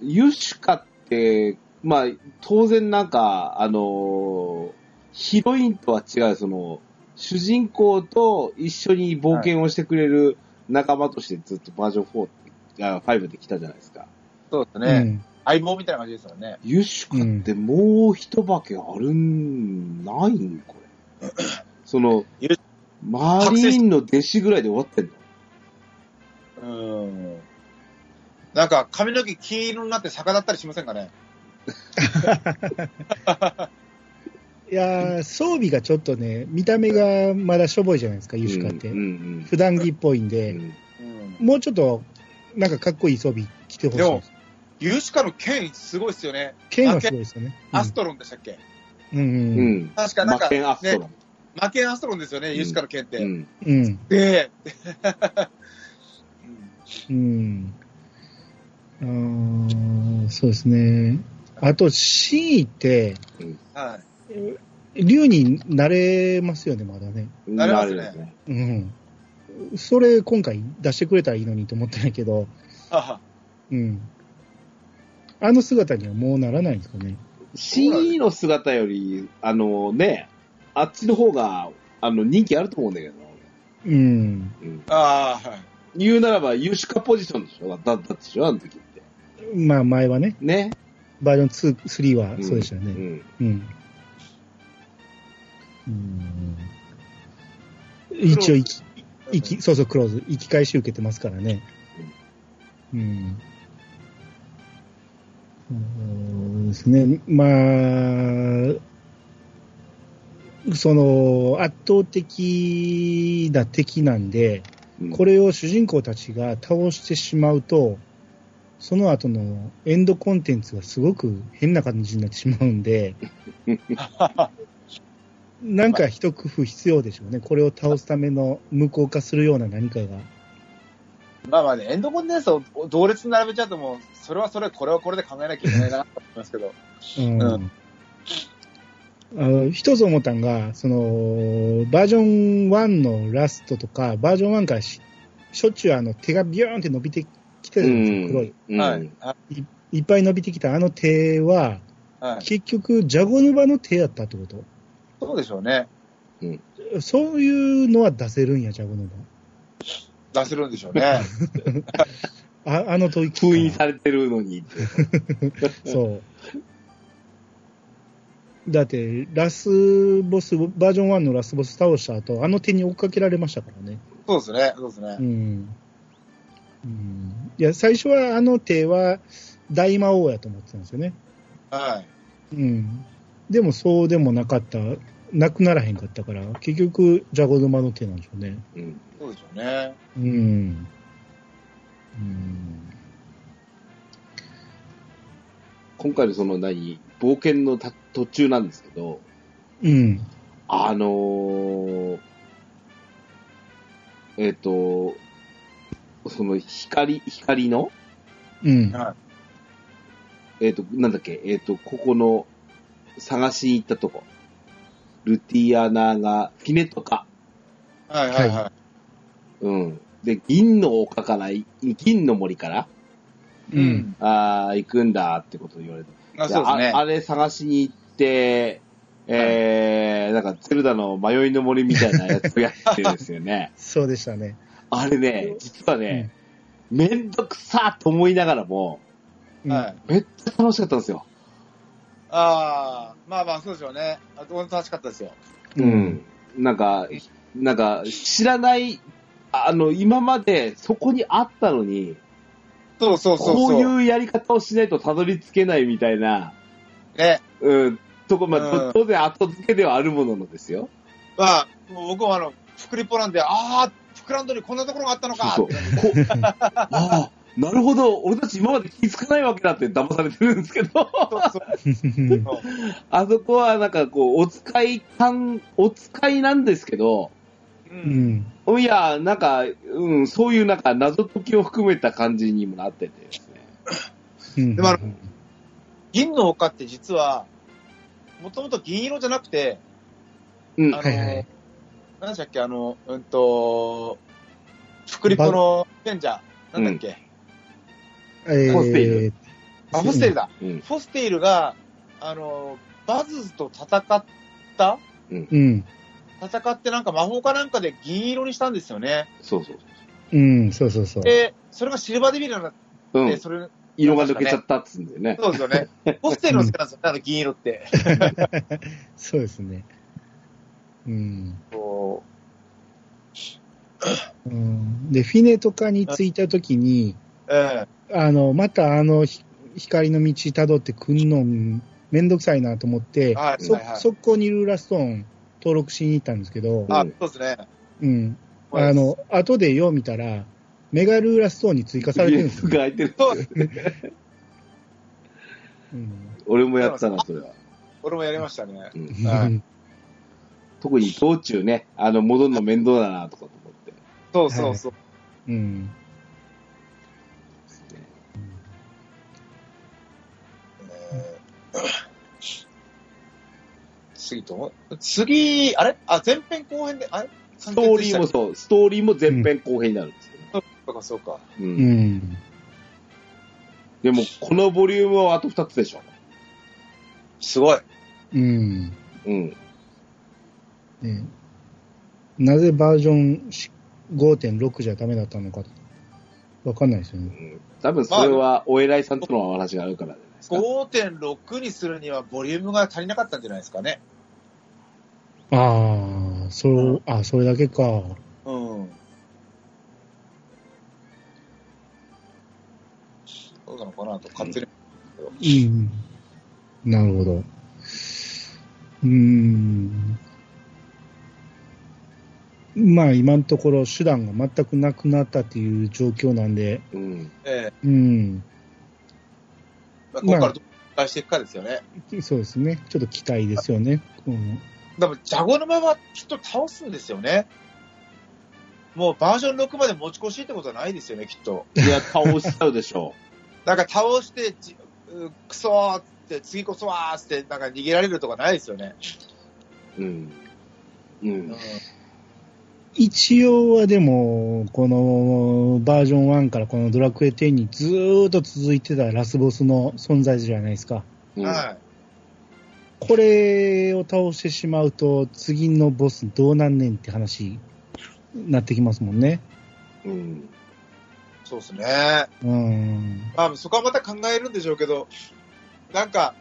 ユシカって、まあ、当然なんか、あの、ヒロインとは違う、その、主人公と一緒に冒険をしてくれる仲間としてずっとバージョン4って、あ5で来たじゃないですか。そうですね。うん。相棒みたいな感じですよね。ユシカってもう一化けあるん、ないんこれ。そのユ、マリーンの弟子ぐらいで終わってんのうん。なんか髪の毛黄色になって逆立ったりしませんかね？いやー、装備がちょっとね、見た目がまだしょぼいじゃないですか、ユシカって。うんうん普段着っぽいんうんで、うんうん。もうちょっと、なんかかっこいい装備着てほしいでもです。ユーシカの剣すごいですよね。剣はすごいですよね。アストロンでしたっけ、うん。うんううん。ん。確かなんか、魔剣アストロン。魔剣アストロンですよね、ユーシカの剣って。うん。うん。で、うん。あーそうですね。あと C って、はい。竜になれますよね、まだね。なりますね。うん。それ今回出してくれたらいいのにと思ったんやけど、あうん。あの姿にはもうならないんですかね。C の姿より、あのね、あっちの方が、あの、人気あると思うんだけどなうん。俺うん。あ、はい。言うならば、ユシカポジションでしょ？だだったでしょ？あの時って。まあ前はね、ね。バージョン2、3はそうでしたよね。うん。うん。うん一応生き、生き、そうそう、クローズ、生き返し受けてますからね。うん。そうですね。まあ、その、圧倒的な敵なんで、うんこれを主人公たちが倒してしまうと、その後のエンドコンテンツがすごく変な感じになってしまうんで、なんか一工夫必要でしょうね。これを倒すための無効化するような何かが。まあまあね、エンドコンデンスを同列に並べちゃうともう、それはそれ、これはこれで考えなきゃいけないなと思いますけど。うんうんあの一つ思ったんが、その、バージョン1のラストとか、バージョン1からししょっちゅうあの手がビューンって伸びてきてるんですよ、黒い。うん。はい。はいいっぱい伸びてきたあの手は、はい。結局、ジャゴヌバの手やったってこと？そうでしょうね。そういうのは出せるんや、ジャゴヌ出せるんでしょうね。バ。ああの吐息封印されてるのにって。そう。だって、ラスボス、バージョン1のラスボス倒した後、あの手に追っかけられましたからね。そうですね。そうですねう。ん。うん、いや、最初はあの手は大魔王やと思ってたんですよね。はい。うん。でもそうでもなかった。なくならへんかったから、結局、ジャゴ沼の手なんでしょうね。うん。そうでしょうね。うん。うん。今回のその何、冒険のた途中なんですけど、うん。あのー、えっ、と、その光、光の、うん。はえっ、と、なんだっけ、えっ、と、ここの、探しに行ったとこ。ルティアナが、フィネとか、い。はいはいはうん。で、銀の丘から、い銀の森から、い。うん。ああ、行くんだってことを言われた。あそうですね。ああれ探しに行って、えー、なんか、ゼルダの迷いの森みたいなやつをやってるんですよね。そうでしたね。あれね、実はね、めんどくさーと思いながらも、うんはい。めっちゃ楽しかったんですよ。ああ、まあまあそうでしょうね。あと、楽しかったですよ。う。うんん。なんか、なんか、知らない、あの、今までそこにあったのに、そうそうそうそう。こういうやり方をしないとたどり着けないみたいな、ね。うん、とこ、まあ、うん当然後付けではあるもののですよ。まあ、僕もあの、フクリポなんで、ああ、フクランドにこんなところがあったのかそうそう。こああ、なるほど、俺たち今まで気づかないわけだって騙されてるんですけど、あそこはなんかこう、お使い感、お使いなんですけど、う。うんん。いや、なんか、うん、そういうなんか謎解きを含めた感じにもなっててですね。うん。でもあの銀の丘って実は、もともと銀色じゃなくて、うんあ。の、はいはい何でしたっけ、あの、うんと、フクリポの賢者、なんだっけ、えフォステイルあ、フォステイルだ。うん。フォステイルが、あの、バズズと戦った？うん。戦ってなんか魔法かなんかで銀色にしたんですよね。そうそううん、そうそうそう。で、それがシルバーデビルになって、そう。うん。それ、色が抜けちゃったっつうんだよね。そうですよね。フォステイルのせいなんですよね、あの銀色って。そうですね。うん。こうん、で、フィネとかに着いたときに、う、えあの、またあの、ひ光の道辿ってくんのめんどくさいなと思って、そ、はいはいはい速攻にルーラストーン登録しに行ったんですけどえ、あ、そうですね。うん。あの、後でよう見たら、メガルーラストーンに追加されてるんですよ。てる。そうん俺もやったな、それは。俺もやりましたね。うんはい特に道中ね、あの、戻るの面倒だな、とかと思って。そうそうそう。うん。次と、次、あれ？あ、前編後編で、あれ？ストーリーもそう、ストーリーも前編後編になるんですよね。そうか、そうか。う。うんん。でも、このボリュームはあと2つでしょ。すごい。うん。うん。ねなぜバージョン5.6じゃダメだったのか、わかんないですよね。うん多分それは、お偉いさんとのお話があるからじゃないですか？5.6にするにはボリュームが足りなかったんじゃないですかね。ああ、そう、あそれだけか。うん。そうなのかなと、勝手に。うん。なるほど。うーん。まあ今のところ手段が全くなくなったっていう状況なんで、うん。えうん。えまあ、ここからどう返していくかですよね。そうですね。ちょっと期待ですよね。うん。でも、ジャゴ沼はきっと倒すんですよね。もうバージョン6まで持ち越しってことはないですよね、きっと。いや、倒しちゃうでしょ なんか倒して、じうクソーって、次こそはーって、なんか逃げられるとかないですよね。う。うん。ううんん。一応はでも、このバージョン1からこのドラクエ10にずーっと続いてたラスボスの存在じゃないですか。うんはい。これを倒してしまうと、次のボスどうなんねんって話になってきますもんね。うん。そうですね。うん。まあ、そこはまた考えるんでしょうけど、なんか、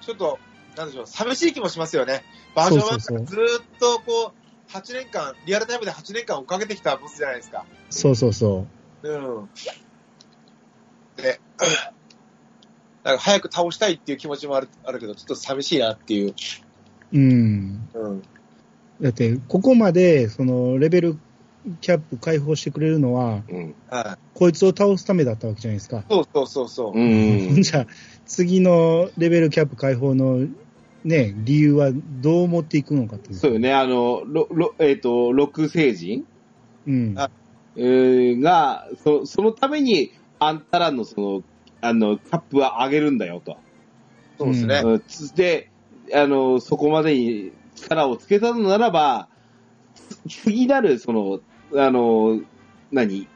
ちょっと、なんでしょう、寂しい気もしますよね。バージョン1からずーっとこう、8年間、リアルタイムで8年間追っかけてきたボスじゃないですか。そうそうそうん。で、なんか早く倒したいっていう気持ちもあるあるけど、ちょっと寂しいなっていう。うん。うん。だって、ここまで、その、レベルキャップ解放してくれるのは、うん。はい。こいつを倒すためだったわけじゃないですか。そうそうそうそう。うん。じゃあ、次のレベルキャップ解放の、ね、理由はどう持っていくのかっていう。そうよね、あの、ろろえっ、と、六星人、うん。あえーが、そそのために、あんたらのその、あの、キャップは上げるんだよと。そうですね。うんつで、あの、そこまでに力をつけたのならば、つ次なる、その、あの、何？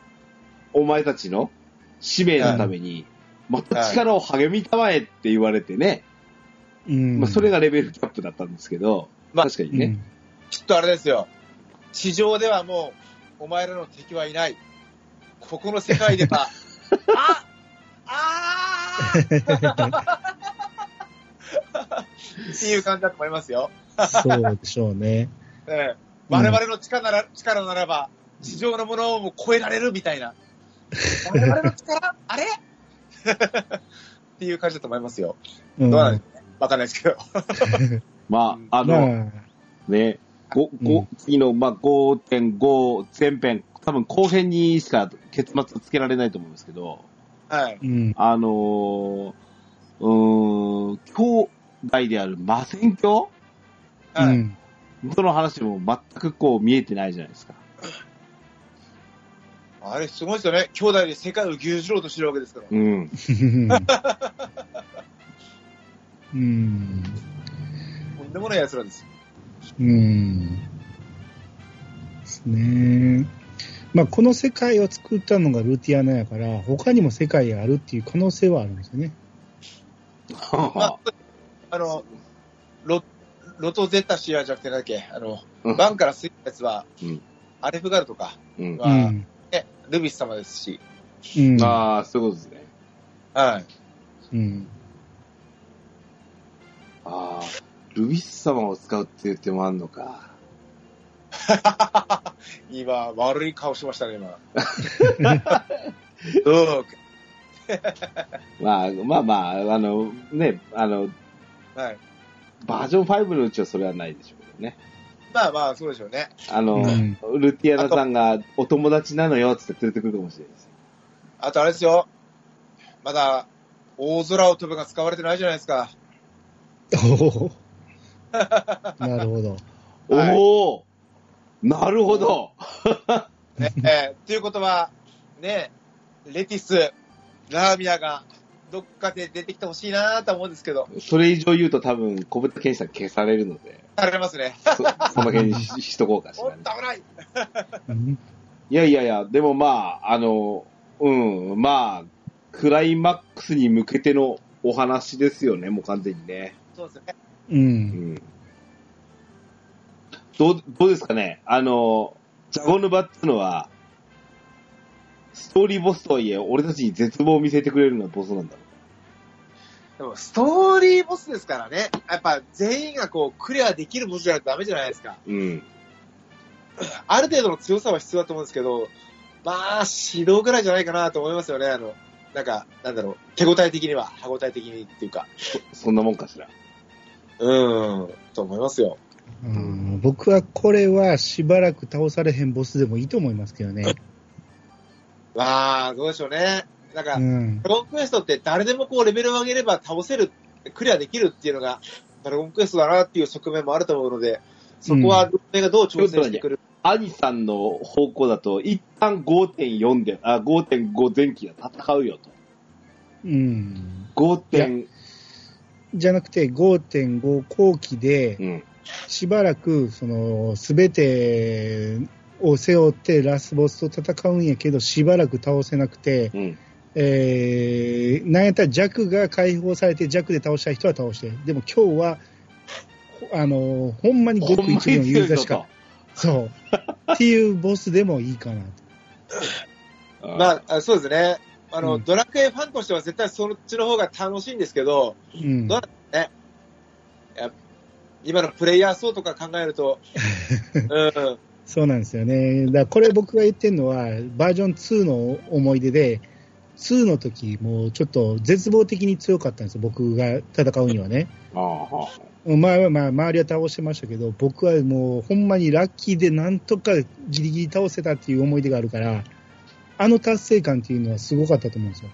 お前たちの使命のために、また力を励みたまえって言われてね、うん。まあ、それがレベルキャップだったんですけど、まあ確かにね。きっとあれですよ。地上ではもう、お前らの敵はいない。ここの世界では、ああーっていう感じだと思いますよ。うん。そうでしょうね。ええ我々の力なら、力ならば、地上のものをも超えられるみたいな。我々の力？あれ？っていう感じだと思いますよ。うん。どうなんですか？ねわかんないですけど。まあ、あの、まあ、ね、次の、まあ、5.5前編、多分後編にしか結末つけられないと思うんですけど、はい。うん。あのー、うーん、兄弟である魔戦教はい。うん。その話も全くこう見えてないじゃないですか。あれ、すごいですよね。兄弟で世界を牛耳ろうとしてるわけですから。うん。うん。とんでもない奴らですよ。うん。ですね。まあ、この世界を作ったのがルティアナやから、他にも世界があるっていう可能性はあるんですよね。まあ、あの、ロ、ロトゼッタシアじゃなくてなんだっけ、あの、うんバンから吸ったやつは、うんアレフガルとか、うん。はうん。ね、ルビス様ですし、うん。ああ、そういうことですね。はい。うん。ああ、ルビス様を使うって言ってもあんのか。今、悪い顔しましたね、今。うん。まあ、まあまあ、あの、ね、あの、はい。バージョン5のうちはそれはないでしょうけどね。まあまあ、そうでしょうね。あの、うんルティアナさんがお友達なのよって連れてくるかもしれないです。あとあれですよ。まだ、大空を飛ぶが使われてないじゃないですか。おお。なるほど。はいおおなるほどね、えーっていうことは、ね、レティス、ラーミアが、どっかで出てきてほしいなと思うんですけど、それ以上言うと多分、小豚健さん消されるので、されますね。そその辺にししとこうかしらね。と危ないうんいやいやいや、でもまあ、あの、うん、まあ、クライマックスに向けてのお話ですよね、もう完全にね。そうですね。う。うんん。どう、どうですかね？あの、ジャゴヌバっていうのは、ストーリーボスとはいえ、俺たちに絶望を見せてくれるのはボスなんだろでも、ストーリーボスですからね。やっぱ、全員がこう、クリアできるボスじゃないとダメじゃないですか。う。うん。ある程度の強さは必要だと思うんですけど、まあ、指導ぐらいじゃないかなと思いますよね。あの、なんか、なんだろう、手応え的には、歯応え的にっていうか。そんなもんかしら。うーん、と思いますよ。うん僕はこれはしばらく倒されへんボスでもいいと思いますけどね。ま あ、どうでしょうね。なんか、うん。ドラゴンクエストって誰でもこうレベルを上げれば倒せる、クリアできるっていうのが、ドラゴンクエストだなっていう側面もあると思うので、そこは、がどう挑戦してくる。兄さんの方向だと、一旦5.4で、あ、5.5前期が戦うよと。うん。5. じゃなくて5.5後期で、うん。しばらく、その、すべてを背負ってラスボスと戦うんやけど、しばらく倒せなくて、うん。えー、なんやったら弱が解放されて弱で倒したい人は倒して。でも今日は、ほあの、ほんまにごく一部のユーザーしか、そう。っていうボスでもいいかなと。あ、まああ、そうですね。あの、うんドラクエファンとしては絶対そっちの方が楽しいんですけど、うん。どう今のプレイヤー層とか考えると、うん、そうなんですよね。だからこれ僕が言ってるのは、バージョン2の思い出で、2の時、もうちょっと絶望的に強かったんですよ、僕が戦うにはね。あまあまあ、周りは倒してましたけど、僕はもう、ほんまにラッキーでなんとかギリギリ倒せたっていう思い出があるから、あの達成感っていうのはすごかったと思うんですよ。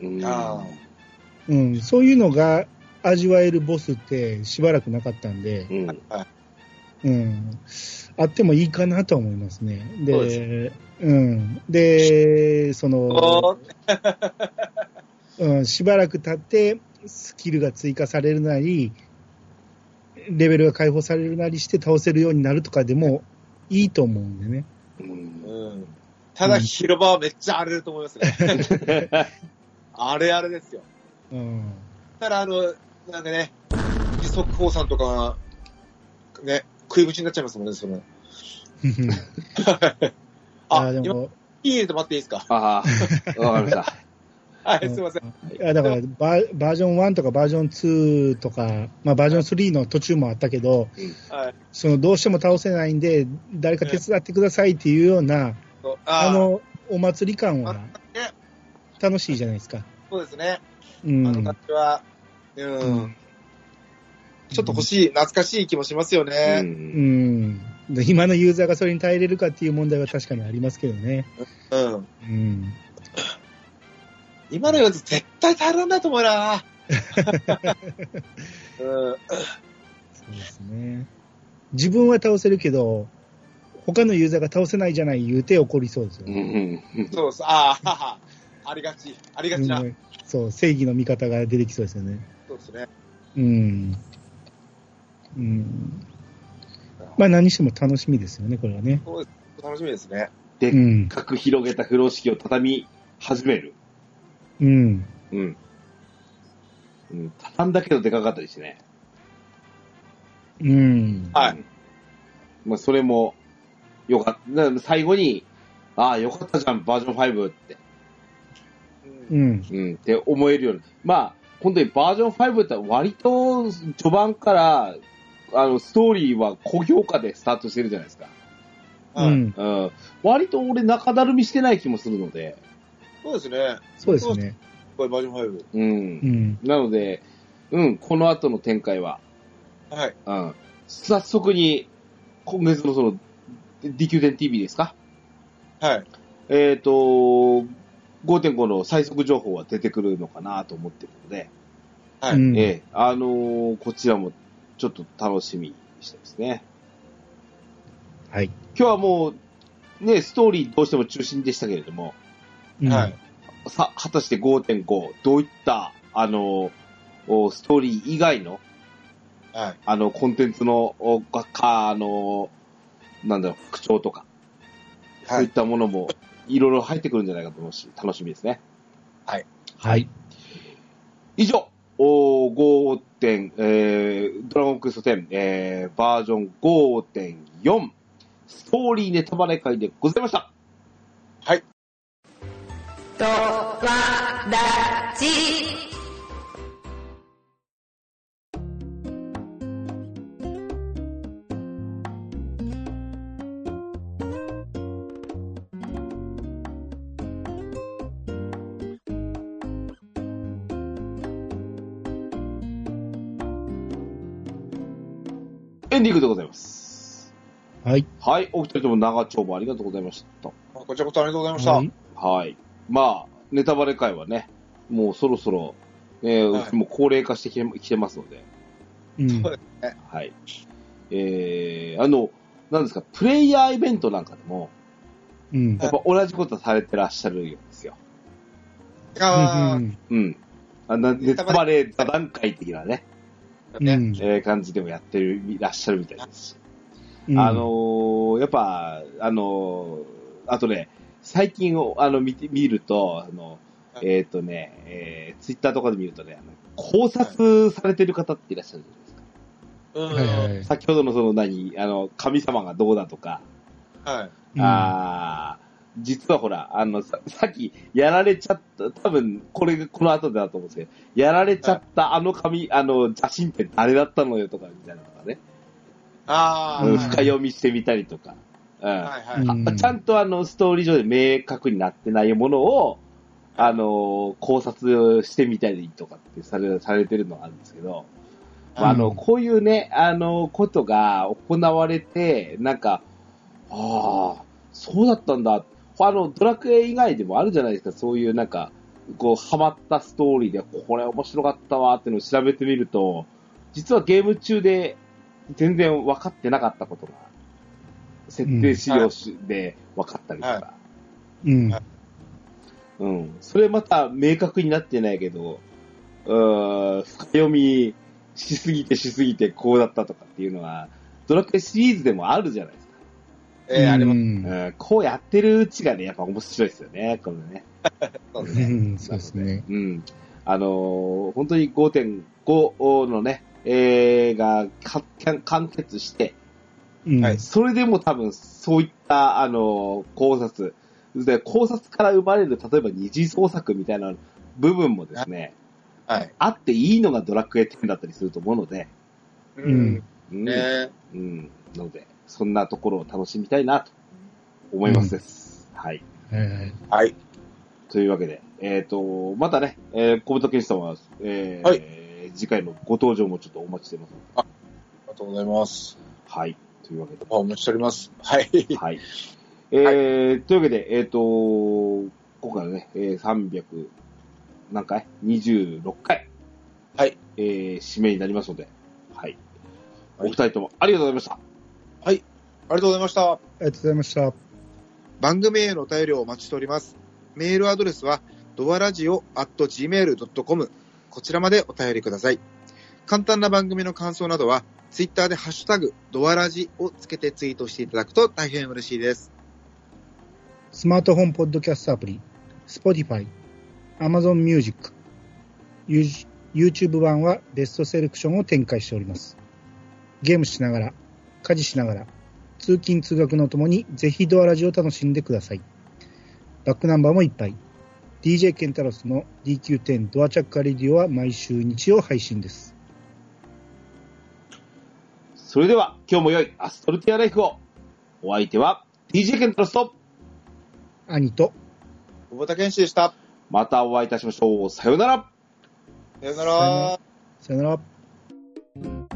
うんあうん、そういうのが味わえるボスってしばらくなかったんで、うん。うん、あってもいいかなとは思いますね。そうで、うん。で、その、おうん、しばらく経って、スキルが追加されるなり、レベルが解放されるなりして倒せるようになるとかでもいいと思うんでね。ただ広場はめっちゃ荒れると思いますね。あれあれですよ。うん。ただあの、なんかね、二足法さんとかが、ね、食い口になっちゃいますもんね、その。あ、あで今、も、いい入れてもらっていいですか？ああ、わかりました。はい、すいません。いやだからバーバージョン1とかバージョン2とか、まあ、バージョン3の途中もあったけど、はい。そのどうしても倒せないんで、誰か手伝ってくださいっていうような、そうああの、お祭り感は楽しいじゃないですか。そうですね。うあのん。感じは、うん、うんちょっと欲しい、懐かしい気もしますよう。ね。うんん。で今のユーザーがそれに耐えれるかっていう問題は確かにありますけどね。うん。うん。今のやつ絶対耐えられないと思うな。うん。そうですね。自分は倒せるけど、他のユーザーが倒せないじゃない言うて怒りそうですようね。ん。そうそう、ああ、ありがち、ありがちな。うんそう、正義の味方が出てきそうですよね。そうですね。うん。うん。まあ何しても楽しみですよね、これはね。そうです楽しみですね。でっうん。かく広げた風呂敷を畳み始める。うん。うん。うん。畳んだけどでかかったりしてね。うん。はいうん。まあ、それも、よかった。な最後に、ああ、よかったじゃん、バージョン5って。うんうん。うん、って思えるように。まあ、本当にバージョン5って割と序盤から、あの、ストーリーは高評価でスタートしてるじゃないですか。はいうん。うん。割と俺中だるみしてない気もするので。そうですね。そうですね。これバージョン5。うん。うん。なので、うん、この後の展開は、はい。うん。早速に、今月のその、DQ10TV ですか？はい。えっ、と、5.5の最速情報は出てくるのかなと思ってるので、はい。うんええあのーこちらもちょっと楽しみにしてますね。はい。今日はもう、ね、ストーリーどうしても中心でしたけれども、うんはい。さ、果たして5.5、どういった、あのーおストーリー以外の、はい。あの、コンテンツの、おがか、あのーなんだろう、復調とか、そうはいい。ったものも、いろいろ入ってくるんじゃないかと思うし、楽しみですね。はい。以上、お5点、えー、ドラゴンクエスト10、えー、バージョン5.4、ストーリーネタバレ会でございました。はい。とわらじ。エンディングでございます。はい。はい、お二人とも長丁場ありがとうございました。こちらこそありがとうございました。はいはい。まあ、ネタバレ会はね、もうそろそろ、えーはいもう高齢化してきてきてますので、うんそうですね。はい。えー、あの、なんですか、プレイヤーイベントなんかでも、うん。やっぱ同じことされてらっしゃるようですよ。あうんうん。あのネタバレ座談会的なね、あ、ね。うんえー感じでもやってる、いらっしゃるみたいですし。うんあのーやっぱ、あのーあとね、最近を、あの、見て、見ると、あの、はいえっ、とね、えー、ツイッターとかで見るとね、考察されてる方っていらっしゃるじゃないですか。うん。はいはい。先ほどのその何、あの、神様がどうだとか、はい。うんあー実はほら、あの、ささっき、やられちゃった、多分、これ、この後だと思うんですけど、やられちゃったあの紙、あの、写真って誰だったのよとか、みたいなのとかね、ああ、う深読みしてみたりとか、うん。はいはい。ちゃんとあの、ストーリー上で明確になってないものを、あの、考察してみたりとかってされ、されてるのがあるんですけど、まあ、あの、うんこういうね、あの、ことが行われて、なんか、ああ、そうだったんだ。あの、ドラクエ以外でもあるじゃないですか、そういうなんか、こう、ハマったストーリーで、これ面白かったわっていうのを調べてみると、実はゲーム中で全然分かってなかったことが、設定資料で分かったりとか、うん。うん。それまた明確になってないけど、うーん、深読みしすぎてしすぎてこうだったとかっていうのは、ドラクエシリーズでもあるじゃないですか。えー、あります。うんうん、こうやってるうちがね、やっぱ面白いですよね、これね。そうですね。うん、そうですね。うん。あのー本当に5.5のね、えー、がか完結して、うん。はいそれでも多分そういった、あのー考察、で考察から生まれる、例えば二次創作みたいな部分もですね、はい。あっていいのがドラクエ10だったりすると思うので、ううんん。うん。ねうん。なので、そんなところを楽しみたいなと思いますです。はい。はいはい。はい。というわけで、えっ、と、またね、えー、小豚健さんは、えーはい次回のご登場もちょっとお待ちしてます。ありがとうございます。はい。というわけで、お待ちしております。はい。はい。えーというわけで、えっ、と、今回はね、えー、300、何回 ?26 回。はい。えー、締めになりますので、はい。おはい二人ともありがとうございました。ありがとうございました。ありがとうございました。番組へのお便りをお待ちしております。メールアドレスは、ドアラジオ at gmail.com。こちらまでお便りください。簡単な番組の感想などは、ツイッターでハッシュタグ、ドアラジをつけてツイートしていただくと大変嬉しいです。スマートフォンポッドキャストアプリ、Spotify、Amazon Music、ユー YouTube 版はベストセレクションを展開しております。ゲームしながら、家事しながら、通勤通学のともにぜひドアラジを楽しんでください。バックナンバーもいっぱい。DJ ケンタロスの DQ10 ドアチャッカレディオは毎週日曜配信です。それでは、今日も良いアストルティアライフを。お相手は、DJ ケントロスと、兄と、小畑健志でした。またお会いいたしましょう。さようなら。さよなさよなら。さよなら。